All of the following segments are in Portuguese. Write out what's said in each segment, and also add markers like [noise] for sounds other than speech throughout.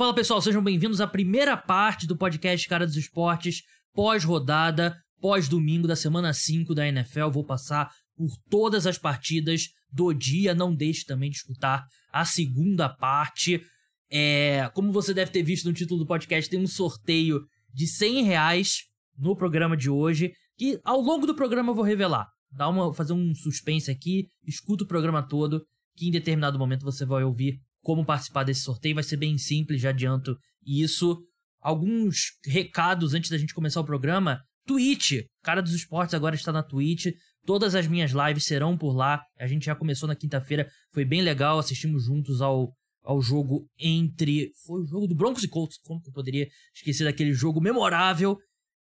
Fala pessoal, sejam bem-vindos à primeira parte do podcast Cara dos Esportes, pós-rodada, pós-domingo da semana 5 da NFL. Vou passar por todas as partidas do dia. Não deixe também de escutar a segunda parte. É, como você deve ter visto no título do podcast, tem um sorteio de 100 reais no programa de hoje, que ao longo do programa eu vou revelar. Dá uma, fazer um suspense aqui, escuta o programa todo, que em determinado momento você vai ouvir como participar desse sorteio. Vai ser bem simples, já adianto isso. Alguns recados antes da gente começar o programa. Twitch, cara dos esportes agora está na Twitch. Todas as minhas lives serão por lá. A gente já começou na quinta-feira, foi bem legal. Assistimos juntos ao, ao jogo entre. Foi o jogo do Broncos e Colts. Como que eu poderia esquecer daquele jogo memorável?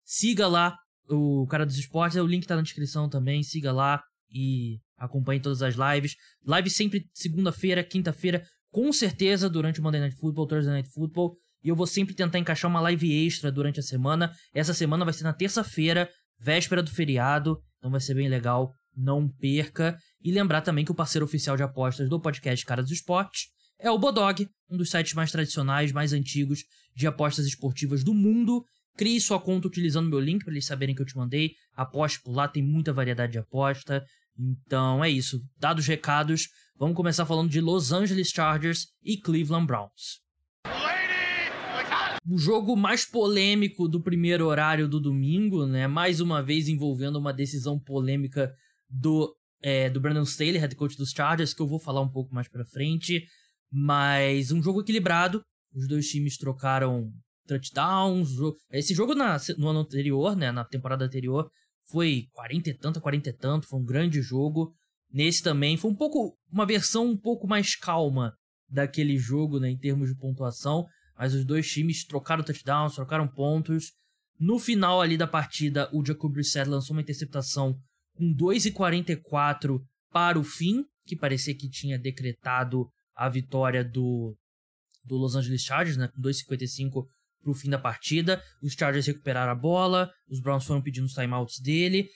Siga lá o cara dos esportes. O link tá na descrição também. Siga lá e acompanhe todas as lives. Live sempre segunda-feira, quinta-feira, com certeza durante o Monday Night Football, Thursday Night Football. E eu vou sempre tentar encaixar uma live extra durante a semana. Essa semana vai ser na terça-feira, véspera do feriado. Então vai ser bem legal. Não perca. E lembrar também que o parceiro oficial de apostas do podcast Cara dos Esportes é o Bodog, um dos sites mais tradicionais, mais antigos de apostas esportivas do mundo. Crie sua conta utilizando meu link para eles saberem que eu te mandei. Aposte por lá, tem muita variedade de aposta. Então é isso. Dados recados, vamos começar falando de Los Angeles Chargers e Cleveland Browns. O jogo mais polêmico do primeiro horário do domingo, né? Mais uma vez envolvendo uma decisão polêmica do, é, do Brandon Staley, head coach dos Chargers, que eu vou falar um pouco mais pra frente. Mas um jogo equilibrado. Os dois times trocaram touchdowns. Esse jogo na, no ano anterior, né? Na temporada anterior, foi 40 e tanto, 40 e tanto, foi um grande jogo. Nesse também foi um pouco uma versão um pouco mais calma daquele jogo, né, em termos de pontuação, mas os dois times trocaram touchdowns, trocaram pontos. No final ali da partida, o Jacob Brissett lançou uma interceptação com 2,44 para o fim, que parecia que tinha decretado a vitória do, do Los Angeles Chargers, né, com 2,55 pro fim da partida. Os Chargers recuperaram a bola, os Browns foram pedindo os timeouts dele.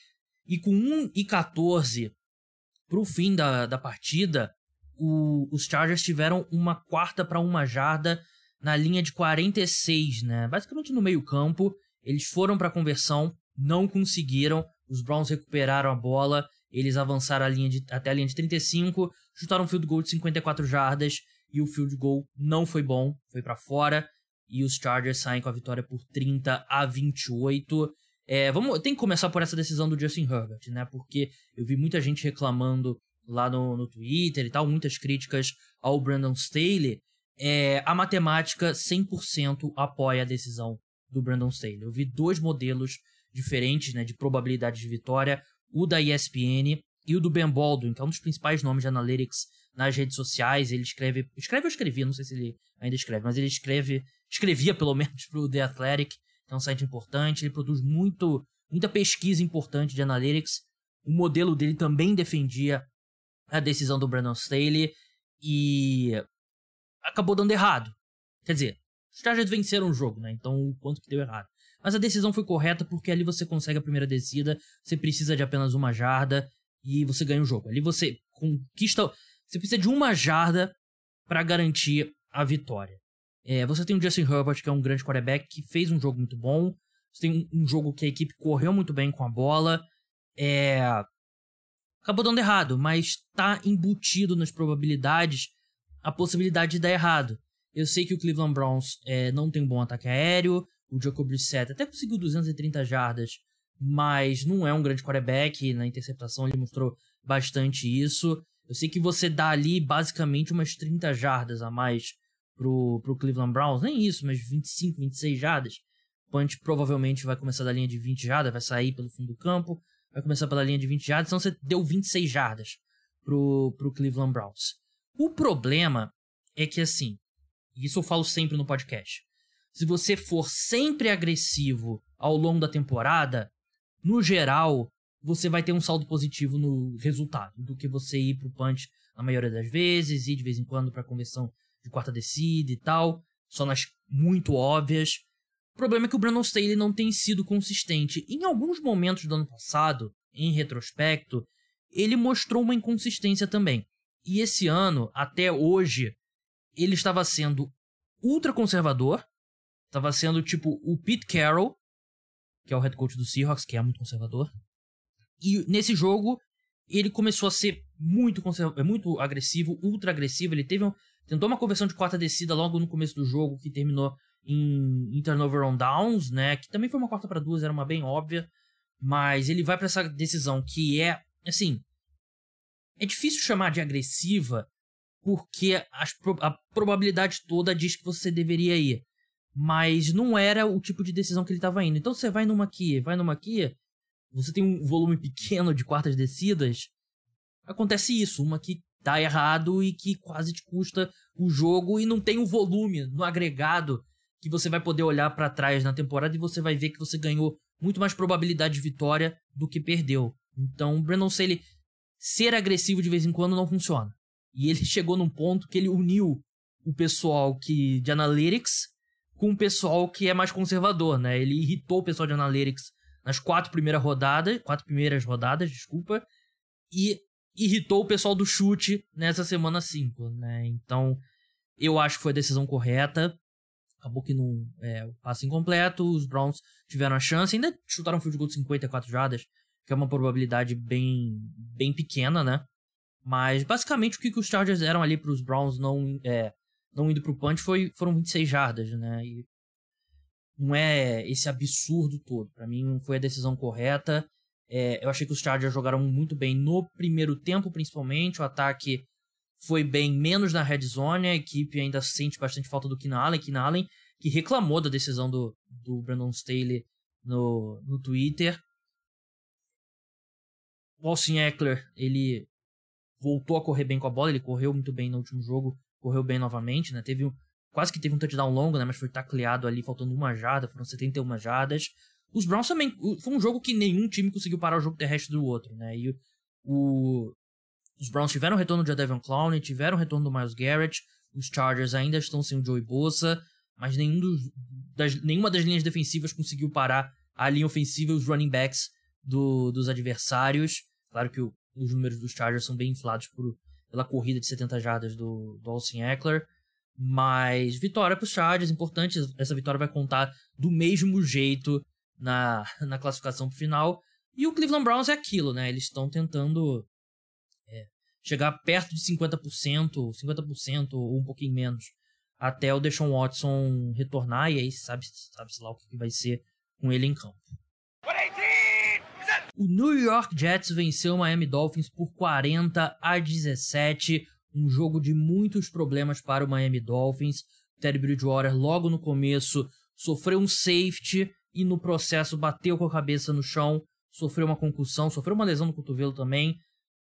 E com 1 e 14 pro fim da, da partida, o, os Chargers tiveram uma quarta para uma jarda na linha de 46, né? Basicamente no meio-campo. Eles foram para conversão, não conseguiram. Os Browns recuperaram a bola, eles avançaram a linha de, até a linha de 35, chutaram um field goal de 54 jardas e o field goal não foi bom, foi para fora e os Chargers saem com a vitória por 30 a 28. É, vamos, tem que começar por essa decisão do Justin Herbert, né? Porque eu vi muita gente reclamando lá no, no Twitter e tal, muitas críticas ao Brandon Staley. É, a matemática 100% apoia a decisão do Brandon Staley. Eu vi dois modelos diferentes né, de probabilidade de vitória, o da ESPN e o do Ben Baldwin, que é um dos principais nomes de analytics nas redes sociais. Ele escreve. Escreve ou escrevia, não sei se ele ainda escreve, mas ele escreve. Escrevia pelo menos pro The Athletic, que é um site importante. Ele produz muito, muita pesquisa importante de analytics. O modelo dele também defendia a decisão do Brandon Staley e acabou dando errado. Quer dizer, os Chargers venceram o jogo, né? Então o quanto que deu errado. Mas a decisão foi correta porque ali você consegue a primeira descida, você precisa de apenas uma jarda e você ganha o jogo. Ali você conquista. Você precisa de uma jarda para garantir a vitória. É, você tem o Justin Herbert, que é um grande quarterback, que fez um jogo muito bom. Você tem um, jogo que a equipe correu muito bem com a bola. É... Acabou dando errado, mas tá embutido nas probabilidades a possibilidade de dar errado. Eu sei que o Cleveland Browns é, não tem um bom ataque aéreo. O Jacob Brissett até conseguiu 230 jardas, mas não é um grande quarterback. Na interceptação ele mostrou bastante isso. Eu sei que você dá ali basicamente umas 30 jardas a mais pro, pro Cleveland Browns, nem isso, mas 25, 26 jardas. Punch provavelmente vai começar da linha de 20 jardas, vai sair pelo fundo do campo, vai começar pela linha de 20 jardas, então você deu 26 jardas pro, pro Cleveland Browns. O problema é que assim, isso eu falo sempre no podcast. Se você for sempre agressivo ao longo da temporada, no geral, você vai ter um saldo positivo no resultado do que você ir pro punch na maioria das vezes e de vez em quando para conversão de quarta descida e tal, só nas muito óbvias. O problema é que o Brandon Staley não tem sido consistente. Em alguns momentos do ano passado, em retrospecto, ele mostrou uma inconsistência também. E esse ano, até hoje, ele estava sendo ultra conservador. Tava sendo tipo o Pete Carroll, que é o head coach do Seahawks, que é muito conservador. E nesse jogo, ele começou a ser muito conserva muito agressivo, ultra agressivo. Ele teve um, tentou uma conversão de quarta descida logo no começo do jogo, que terminou em, em turnover on downs, né? Que também foi uma quarta para duas, era uma bem óbvia. Mas ele vai para essa decisão que é, assim, é difícil chamar de agressiva porque a probabilidade toda diz que você deveria ir. Mas não era o tipo de decisão que ele estava indo. Então você vai numa aqui, vai numa aqui, você tem um volume pequeno de quartas descidas, acontece isso, uma que dá errado e que quase te custa o jogo e não tem um volume no agregado que você vai poder olhar para trás na temporada e você vai ver que você ganhou muito mais probabilidade de vitória do que perdeu. Então, o Brandon Staley ser agressivo de vez em quando não funciona. E ele [laughs] chegou num ponto que ele uniu o pessoal que de analytics com o pessoal que é mais conservador, né? Ele irritou o pessoal de analytics nas quatro primeiras rodadas, quatro primeiras rodadas, desculpa, e irritou o pessoal do chute nessa semana 5, né? Então, eu acho que foi a decisão correta. Acabou que não. É, o passe incompleto, os Browns tiveram a chance, ainda chutaram um field goal de 54 jardas, que é uma probabilidade bem, bem pequena, né? Mas basicamente o que, que os Chargers eram ali para os Browns não, é, não indo pro punch foi, foram 26 jardas, né? E não é esse absurdo todo. Para mim foi a decisão correta. É, eu achei que os Chargers jogaram muito bem no primeiro tempo, principalmente. O ataque foi bem menos na red zone. A equipe ainda sente bastante falta do Keenan Allen. Keenan Allen que reclamou da decisão do, do Brandon Staley no, no Twitter. O Austin Eckler, ele voltou a correr bem com a bola. Ele correu muito bem no último jogo. Correu bem novamente, né? Teve quase que teve um touchdown longo, né? Mas foi tacleado ali, faltando uma jarda. Foram 71 jardas. Os Browns também. Foi um jogo que nenhum time conseguiu parar o jogo terrestre do outro, né? E o, os Browns tiveram o retorno de Devon Clowney, tiveram o retorno do Miles Garrett. Os Chargers ainda estão sem o Joey Bosa, mas nenhum dos, das, nenhuma das linhas defensivas conseguiu parar a linha ofensiva e os running backs do, dos adversários. Claro que o, os números dos Chargers são bem inflados por, pela corrida de 70 jardas do, do Austin Eckler. Mas vitória para os Chargers, importante. Essa vitória vai contar do mesmo jeito na, [laughs] na classificação final. E o Cleveland Browns é aquilo, né? Eles estão tentando é, chegar perto de 50%, 50% ou um pouquinho menos, até o Deshaun Watson retornar, e aí sabe, sabe-se lá o que vai ser com ele em campo. O New York Jets venceu o Miami Dolphins por 40 a 17, um jogo de muitos problemas para o Miami Dolphins. O Teddy Bridgewater logo no começo sofreu um safety e no processo bateu com a cabeça no chão, sofreu uma concussão, sofreu uma lesão no cotovelo também,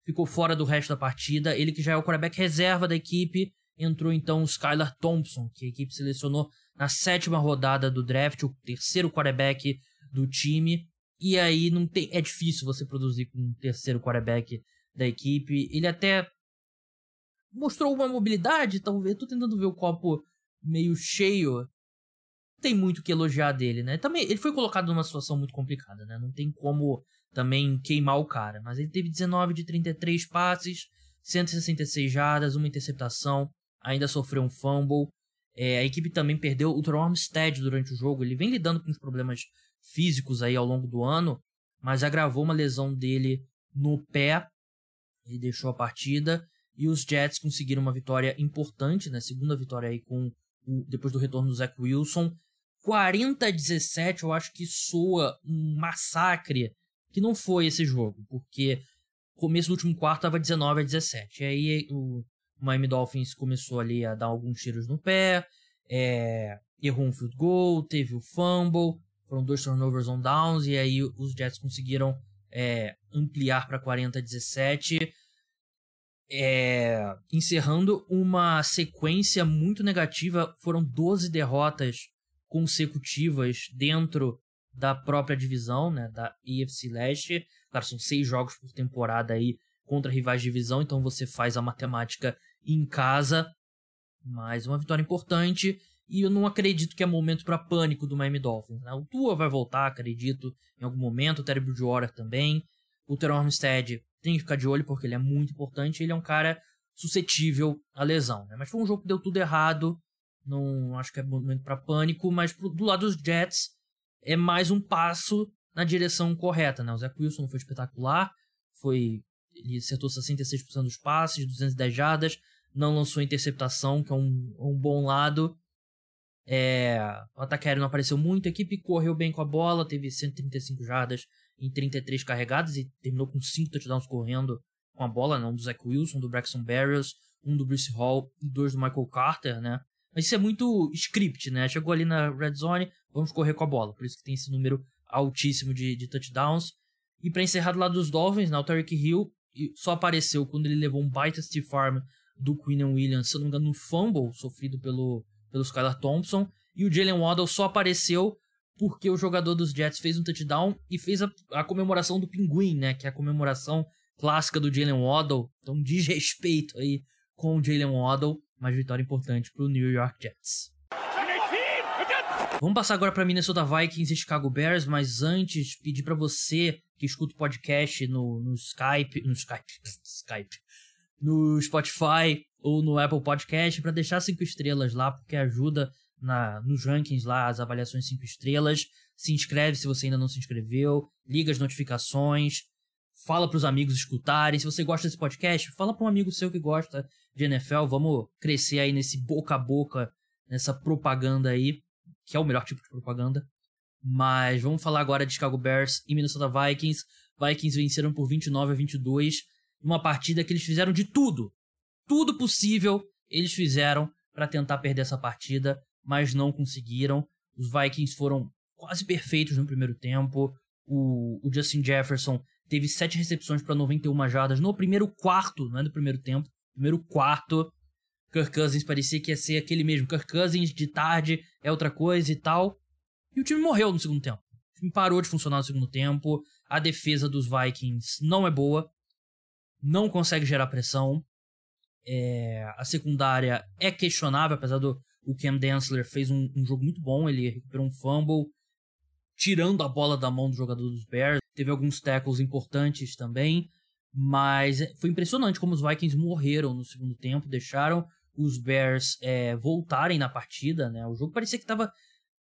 ficou fora do resto da partida. Ele que já é o quarterback reserva da equipe, entrou então o Skylar Thompson, que a equipe selecionou na sétima rodada do draft, o terceiro quarterback do time. E aí não tem, é difícil você produzir com um terceiro quarterback da equipe. Ele até mostrou uma mobilidade, talvez. Tô tentando ver o copo meio cheio tem muito que elogiar dele, né? Também ele foi colocado numa situação muito complicada, né? Não tem como também queimar o cara, mas ele teve 19 de 33 passes, 166 jardas, uma interceptação, ainda sofreu um fumble. É, a equipe também perdeu o Teron Armstead durante o jogo. Ele vem lidando com os problemas físicos aí ao longo do ano, mas agravou uma lesão dele no pé e deixou a partida. E os Jets conseguiram uma vitória importante, né? Segunda vitória aí com o, depois do retorno do Zach Wilson. 40 a 17, eu acho que soa um massacre que não foi esse jogo, porque começo do último quarto tava 19 a 17. E aí o Miami Dolphins começou ali a dar alguns tiros no pé, é, errou um field goal, teve o fumble, foram dois turnovers on downs, e aí os Jets conseguiram é, ampliar para 40 a 17. É, encerrando uma sequência muito negativa, foram 12 derrotas consecutivas dentro da própria divisão, né, da EFC Leste. Claro, são seis jogos por temporada aí contra rivais de divisão, então você faz a matemática em casa. Mas uma vitória importante e eu não acredito que é momento para pânico do Miami Dolphins. Né? O Tua vai voltar, acredito, em algum momento. O Terry Bridgewater também. O Teron Armstead tem que ficar de olho porque ele é muito importante. Ele é um cara suscetível à lesão. Né? Mas foi um jogo que deu tudo errado Não acho que é momento para pânico, mas pro, do lado dos Jets é mais um passo na direção correta, né? O Zach Wilson foi espetacular, foi ele acertou 66% dos passes, 210 jardas, não lançou interceptação, que é um, um bom lado. É, o ataque aéreo não apareceu muito, a equipe correu bem com a bola, teve 135 jardas em 33 carregadas e terminou com 5 touchdowns correndo com a bola, né? um do Zach Wilson, do Braxton Berrios, um do Bruce Hall e dois do Michael Carter, né? Mas isso é muito script, né? Chegou ali na red zone, vamos correr com a bola. Por isso que tem esse número altíssimo de, de touchdowns. E para encerrar do lado dos Dolphins, né, o Tarek Hill só apareceu quando ele levou um baita stiff arm do Quinn Williams, se não me engano, no fumble sofrido pelo, pelo Skylar Thompson. E o Jalen Waddle só apareceu porque o jogador dos Jets fez um touchdown e fez a, a comemoração do pinguim, né? Que é a comemoração clássica do Jalen Waddle. Então, desrespeito aí com o Jalen Waddle, mas vitória importante para o New York Jets. Vamos passar agora para Minnesota Vikings e Chicago Bears, mas antes pedir para você que escuta o podcast no, no Skype, no Skype, [laughs] Skype, no Spotify ou no Apple Podcast para deixar cinco estrelas lá, porque ajuda na, nos rankings lá, as avaliações cinco estrelas. Se inscreve se você ainda não se inscreveu, liga as notificações, fala para os amigos escutarem. Se você gosta desse podcast, fala para um amigo seu que gosta de NFL. Vamos crescer aí nesse boca a boca, nessa propaganda aí, que é o melhor tipo de propaganda. Mas vamos falar agora de Chicago Bears e Minnesota Vikings. Vikings venceram por 29 a 22, uma partida que eles fizeram de tudo. Tudo possível eles fizeram para tentar perder essa partida, mas não conseguiram. Os Vikings foram quase perfeitos no primeiro tempo. O, o Justin Jefferson teve sete recepções para 91 jardas no primeiro quarto, não é no primeiro tempo, primeiro quarto. Kirk Cousins parecia que ia ser aquele mesmo. Kirk Cousins de tarde é outra coisa e tal. E o time morreu no segundo tempo. O time parou de funcionar no segundo tempo. A defesa dos Vikings não é boa. Não consegue gerar pressão. É, a secundária é questionável, apesar do o Cam Densler fez um, um, jogo muito bom. Ele recuperou um fumble, tirando a bola da mão do jogador dos Bears. Teve alguns tackles importantes também. Mas foi impressionante como os Vikings morreram no segundo tempo, deixaram os Bears é, voltarem na partida. Né? O jogo parecia que estava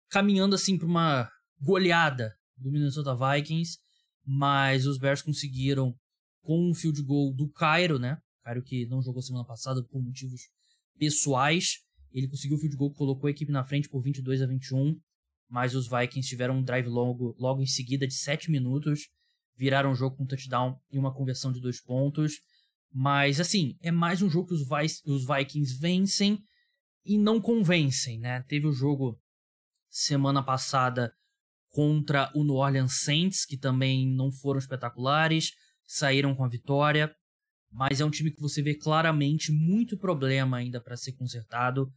caminhando assim para uma goleada do Minnesota Vikings, mas os Bears conseguiram com um field goal do Cairo, né? Cairo que não jogou semana passada por motivos pessoais. Ele conseguiu o field goal, colocou a equipe na frente por 22 a 21, mas os Vikings tiveram um drive longo logo em seguida de 7 minutos, viraram o jogo com um touchdown e uma conversão de dois pontos. Mas assim, é mais um jogo que os, os Vikings vencem e não convencem, né? Teve o jogo semana passada contra o New Orleans Saints, que também não foram espetaculares, saíram com a vitória, mas é um time que você vê claramente muito problema ainda para ser consertado,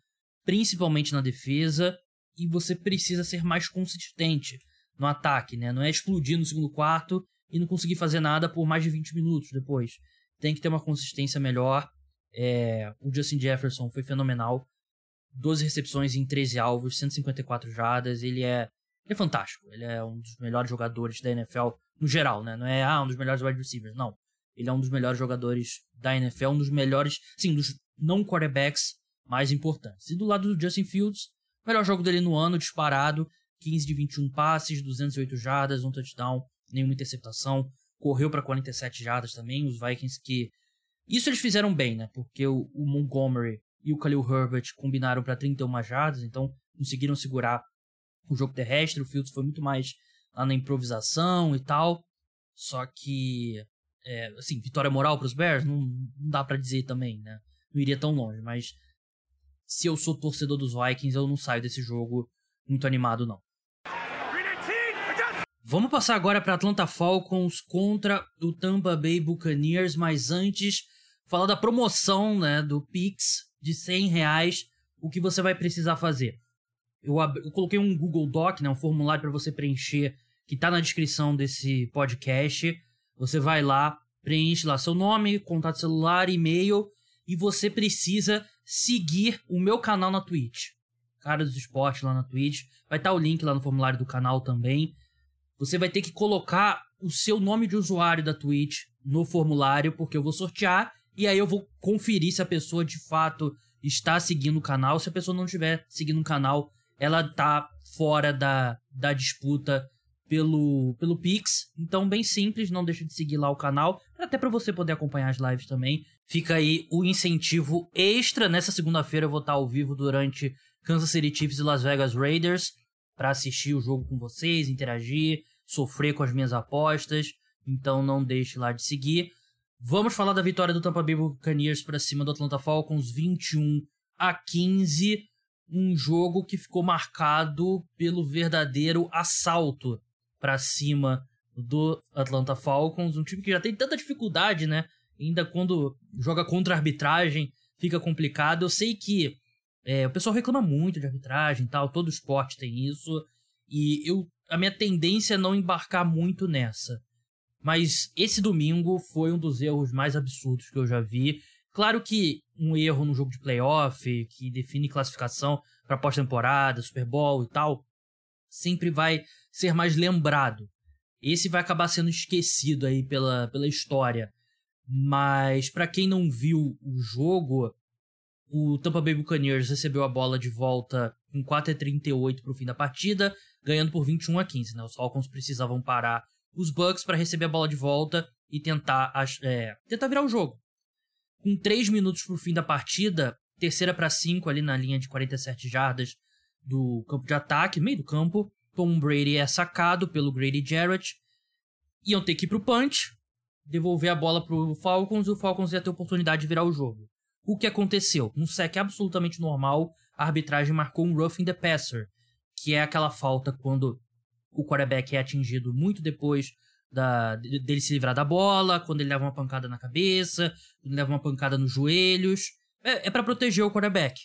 principalmente na defesa, e você precisa ser mais consistente no ataque, né? Não é explodir no segundo quarto e não conseguir fazer nada por mais de 20 minutos depois. Tem que ter uma consistência melhor. É... o Justin Jefferson foi fenomenal. 12 recepções em 13 alvos, 154 jardas. Ele é, ele é fantástico. Ele é um dos melhores jogadores da NFL no geral, né? Não é ah, um dos melhores wide receivers, não. Ele é um dos melhores jogadores da NFL, um dos melhores, sim, dos não quarterbacks mais importantes. E do lado do Justin Fields, melhor jogo dele no ano, disparado, 15 de 21 passes, 208 jardas, um touchdown, nenhuma interceptação, correu para 47 jardas também, os Vikings que isso eles fizeram bem, né? Porque o, o Montgomery e o Khalil Herbert combinaram para 31 jardas, então conseguiram segurar o jogo terrestre. O Fields foi muito mais lá na improvisação e tal. Só que, é, assim, vitória moral para os Bears, não, não dá para dizer também, né? Não iria tão longe, mas se eu sou torcedor dos Vikings, eu não saio desse jogo muito animado, não. Vamos passar agora para Atlanta Falcons contra o Tampa Bay Buccaneers, mas antes falar da promoção né, do Pix de 100 reais, o que você vai precisar fazer. Eu, eu coloquei um Google Doc, né, um formulário para você preencher, que está na descrição desse podcast. Você vai lá, preenche lá seu nome, contato celular, e-mail, e você precisa seguir o meu canal na Twitch. Cara dos Esportes lá na Twitch. Vai estar tá o link lá no formulário do canal também. Você vai ter que colocar o seu nome de usuário da Twitch no formulário, porque eu vou sortear e aí eu vou conferir se a pessoa de fato está seguindo o canal. Se a pessoa não estiver seguindo o canal, ela tá fora da, da disputa pelo, pelo Pix. Então, bem simples, não deixe de seguir lá o canal, até para você poder acompanhar as lives também. Fica aí o incentivo extra. Nessa segunda-feira eu vou estar ao vivo durante Kansas City Chiefs e Las Vegas Raiders para assistir o jogo com vocês, interagir, sofrer com as minhas apostas. Então não deixe lá de seguir. Vamos falar da vitória do Tampa Bay Buccaneers para cima do Atlanta Falcons 21 a 15, um jogo que ficou marcado pelo verdadeiro assalto para cima do Atlanta Falcons, um time que já tem tanta dificuldade, né? Ainda quando joga contra a arbitragem, fica complicado. Eu sei que é, o pessoal reclama muito de arbitragem e tal, todo esporte tem isso, e eu a minha tendência é não embarcar muito nessa. Mas esse domingo foi um dos erros mais absurdos que eu já vi. Claro que um erro no jogo de playoff, que define classificação para pós-temporada, Super Bowl e tal, sempre vai ser mais lembrado. Esse vai acabar sendo esquecido aí pela, pela história. Mas para quem não viu o jogo, o Tampa Bay Buccaneers recebeu a bola de volta com 4:38 para o fim da partida, ganhando por 21 a 15. Né? Os Falcons precisavam parar os Bucks para receber a bola de volta e tentar, é, tentar virar o jogo. Com 3 minutos pro fim da partida, terceira para 5 ali na linha de 47 jardas do campo de ataque, meio do campo, Tom Brady é sacado pelo Grady Jarrett. Iam ter que ir pro punch, devolver a bola pro Falcons e o Falcons ia ter oportunidade de virar o jogo. O que aconteceu? Um sec absolutamente normal, a arbitragem marcou um roughing the passer, que é aquela falta quando o quarterback é atingido muito depois da, dele se livrar da bola, quando ele leva uma pancada na cabeça, quando ele leva uma pancada nos joelhos. É, é para proteger o quarterback.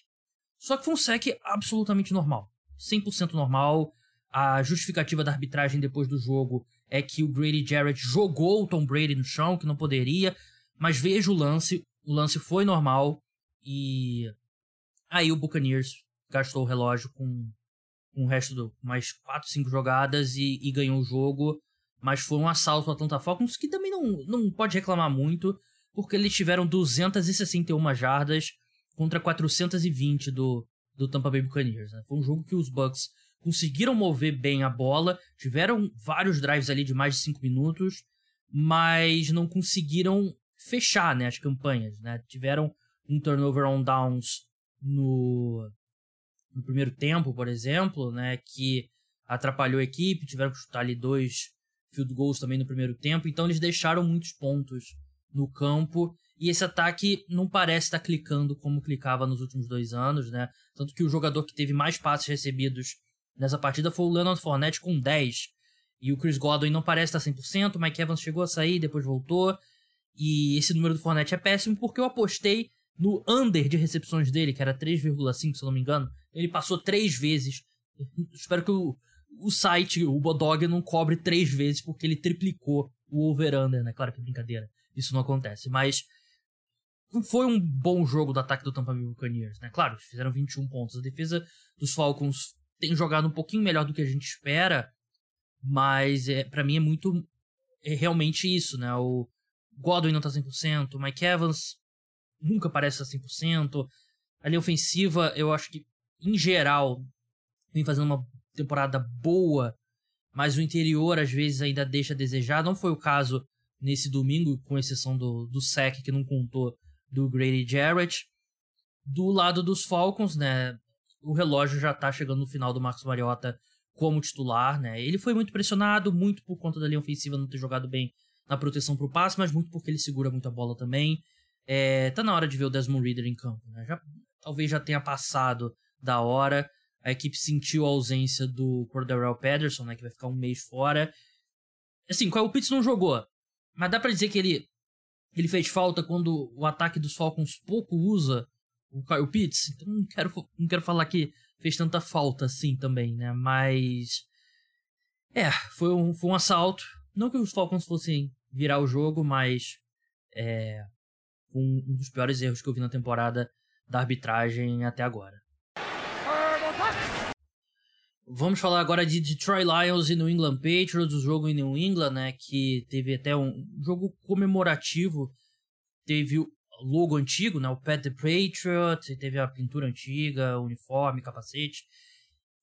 Só que foi um sec absolutamente normal. 100% normal. A justificativa da arbitragem depois do jogo é que o Grady Jarrett jogou o Tom Brady no chão, que não poderia. Mas veja o lance. O lance foi normal. E aí o Buccaneers gastou o relógio com com o resto do mais 4, 5 jogadas e, e, ganhou o jogo. Mas foi um assalto ao Atlanta Falcons que também não, não pode reclamar muito, porque eles tiveram 261 jardas contra 420 do, do Tampa Bay Buccaneers. Né? Foi um jogo que os Bucks conseguiram mover bem a bola, tiveram vários drives ali de mais de 5 minutos, mas não conseguiram fechar né, as campanhas. Né? Tiveram um turnover on downs no, no primeiro tempo, por exemplo, né, que atrapalhou a equipe, tiveram que chutar ali dois field goals também no primeiro tempo, então eles deixaram muitos pontos no campo e esse ataque não parece estar clicando como clicava nos últimos dois anos, né? Tanto que o jogador que teve mais passes recebidos nessa partida foi o Leonard Fournette com 10. E o Chris Godwin não parece estar 100%, o Mike Evans chegou a sair, depois voltou. E esse número do Fournette é péssimo porque eu apostei no under de recepções dele, que era 3,5, se eu não me engano. Ele passou três vezes. Espero que o, o site, o Bodog, não cobre três vezes, porque ele triplicou o over-under, né? Claro que é brincadeira. Isso não acontece. Mas foi um bom jogo do ataque do Tampa Bay Buccaneers, né? Claro, fizeram 21 pontos. A defesa dos Falcons tem jogado um pouquinho melhor do que a gente espera, mas é, para mim é muito é realmente isso, né? O Godwin não tá 100%, o Mike Evans nunca parece estar 100%. A linha ofensiva, eu acho que em geral, vem fazendo uma temporada boa, mas o interior às vezes ainda deixa a desejar. Não foi o caso nesse domingo, com exceção do, do sec que não contou do Grady Jarrett. Do lado dos Falcons, né, o relógio já tá chegando no final do Marcos Mariota como titular, né? Ele foi muito pressionado, muito por conta da linha ofensiva não ter jogado bem na proteção pro passe, mas muito porque ele segura muito a bola também. É, tá na hora de ver o Desmond Reader em campo, né? Já, talvez já tenha passado da hora. A equipe sentiu a ausência do Cordarrelle Patterson, né, que vai ficar um mês fora. Assim, o Pitts não jogou, mas dá para dizer que ele ele fez falta quando o ataque dos Falcons pouco usa o Kyle Pitts. Então não quero, não quero falar que fez tanta falta assim também, né? Mas é, foi um, foi um assalto. Não que os Falcons fossem virar o jogo, mas é um, um dos piores erros que eu vi na temporada da arbitragem até agora. Vamos falar agora de Detroit Lions e New England Patriots, o jogo em New England, né, que teve até um jogo comemorativo. Teve logo antigo, né? O Pet the Patriot, teve a pintura antiga, uniforme, capacete.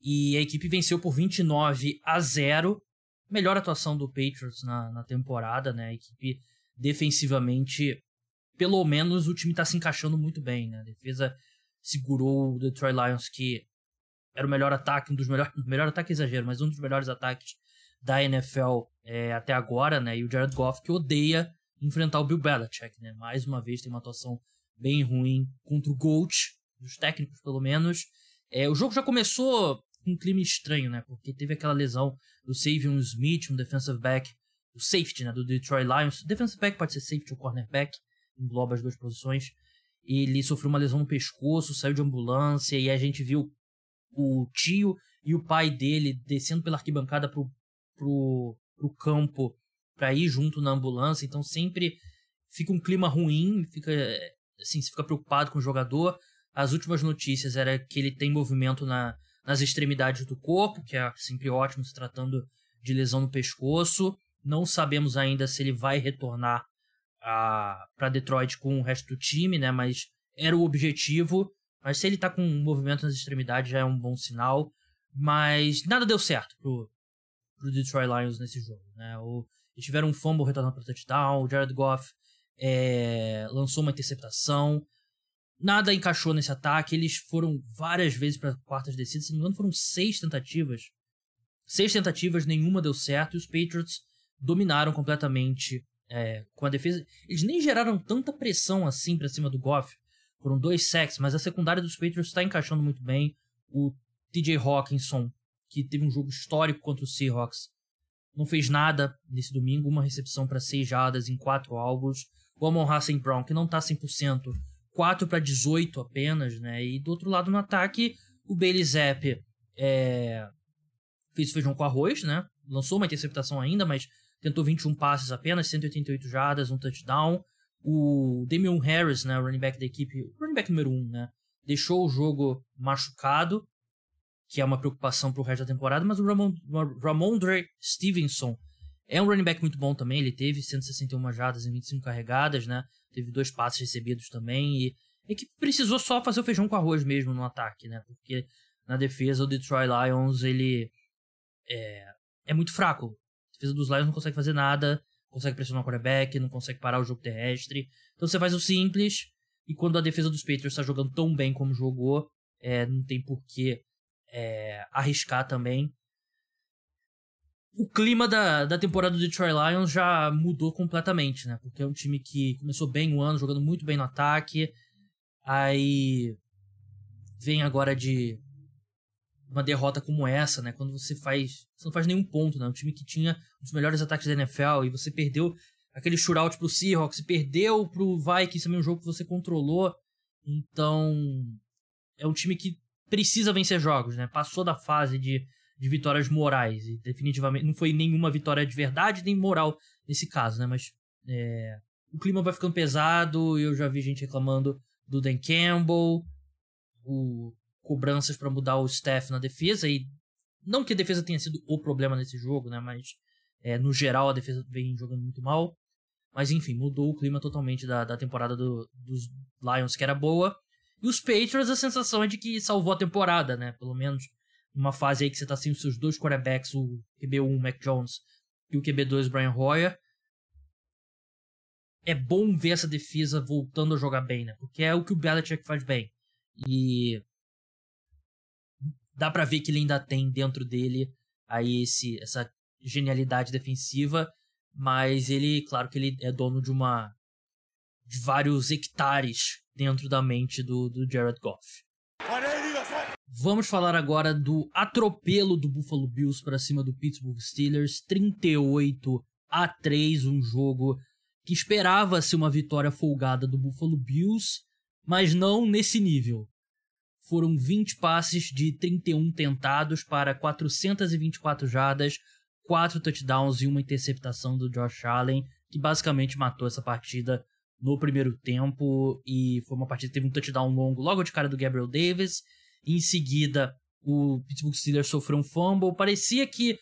E a equipe venceu por 29 a 0. Melhor atuação do Patriots na, na temporada, né? A equipe defensivamente, pelo menos o time tá se encaixando muito bem, né? A defesa segurou o Detroit Lions, que era o melhor ataque, um dos melhores, [laughs] melhor ataque exagero, mas um dos melhores ataques da NFL é, até agora, né? E o Jared Goff que odeia enfrentar o Bill Belichick, né? Mais uma vez tem uma atuação bem ruim contra o Gold, dos técnicos pelo menos. É, o jogo já começou com um clima estranho, né? Porque teve aquela lesão do Savion Smith, um defensive back, o safety, né? Do Detroit Lions. Defensive back pode ser safety ou cornerback, engloba as duas posições. Ele sofreu uma lesão no pescoço, saiu de ambulância e a gente viu o tio e o pai dele descendo pela arquibancada pro, pro, pro campo para ir junto na ambulância, então sempre fica um clima ruim, fica assim, você fica preocupado com o jogador. As últimas notícias era que ele tem movimento na, nas extremidades do corpo, que é sempre ótimo se tratando de lesão no pescoço. Não sabemos ainda se ele vai retornar para Detroit com o resto do time, né? Mas era o objetivo. Mas se ele tá com um movimento nas extremidades já é um bom sinal. Mas nada deu certo pro, pro Detroit Lions nesse jogo, né? O, eles tiveram um fumble retornando para touchdown. O Jared Goff é, lançou uma interceptação. Nada encaixou nesse ataque. Eles foram várias vezes para quartas descidas. Se não me engano, foram seis tentativas. Seis tentativas, nenhuma deu certo. E os Patriots dominaram completamente é, com a defesa. Eles nem geraram tanta pressão assim para cima do Goff. Foram dois sacks, mas a secundária dos Patriots está encaixando muito bem. O TJ Hawkinson, que teve um jogo histórico contra o Seahawks, não fez nada nesse domingo, uma recepção para 6 jardas em 4 alvos. O Amon Hassan Brown, que não está 100%, 4 para 18 apenas, né? E do outro lado no ataque, o Bailey Zapp é... fez feijão com arroz, né? Lançou uma interceptação ainda, mas tentou 21 passes apenas, 188 jardas, um touchdown. O Damian Harris, né, running back da equipe, running back número 1, né? Deixou o jogo machucado, que é uma preocupação pro resto da temporada, mas o Ramon, Ramondre Stevenson é um running back muito bom também, ele teve 161 jardas em 25 carregadas, né? Teve dois passes recebidos também e a equipe precisou só fazer o feijão com arroz mesmo no ataque, né? Porque na defesa o Detroit Lions, ele é, é muito fraco. A defesa dos Lions não consegue fazer nada, não consegue pressionar o quarterback, não consegue parar o jogo terrestre. Então você faz o simples e quando a defesa dos Patriots está jogando tão bem como jogou, é, não tem porquê é, arriscar também. O clima da, da temporada do Detroit Lions já mudou completamente, né? Porque é um time que começou bem o ano, jogando muito bem no ataque. Aí vem agora de uma derrota como essa, né? Quando você faz. Você não faz nenhum ponto, né? Um time que tinha dos melhores ataques da NFL e você perdeu aquele shootout pro Seahawks, perdeu pro Vikings também um jogo que você controlou. Então. É um time que precisa vencer jogos, né? Passou da fase de, de vitórias morais e definitivamente não foi nenhuma vitória de verdade nem moral nesse caso, né? Mas é, o clima vai ficando pesado. Eu já vi gente reclamando do Dan Campbell, o, cobranças para mudar o staff na defesa e não que a defesa tenha sido o problema nesse jogo, né? Mas é, no geral a defesa vem jogando muito mal. Mas enfim, mudou o clima totalmente da, da temporada do, dos Lions, que era boa, e os Patriots, a sensação é de que salvou a temporada, né? Pelo menos numa fase aí que você tá sem os seus dois quarterbacks, o QB1, Mac Jones, e o QB2, Brian Hoyer. É bom ver essa defesa voltando a jogar bem, né? Porque é o que o Belichick faz bem. E dá para ver que ele ainda tem dentro dele aí esse, essa genialidade defensiva, mas ele, claro que ele é dono de uma de vários hectares dentro da mente do, do Jared Goff. Vamos falar agora do atropelo do Buffalo Bills para cima do Pittsburgh Steelers, 38 a 3, um jogo que esperava-se uma vitória folgada do Buffalo Bills, mas não nesse nível. Foram 20 passes de 31 tentados para 424 jardas, 4 touchdowns e uma interceptação do Josh Allen, que basicamente matou essa partida no primeiro tempo e foi uma partida que teve um touchdown longo logo de cara do Gabriel Davis. Em seguida, o Pittsburgh Steelers sofreu um fumble. Parecia que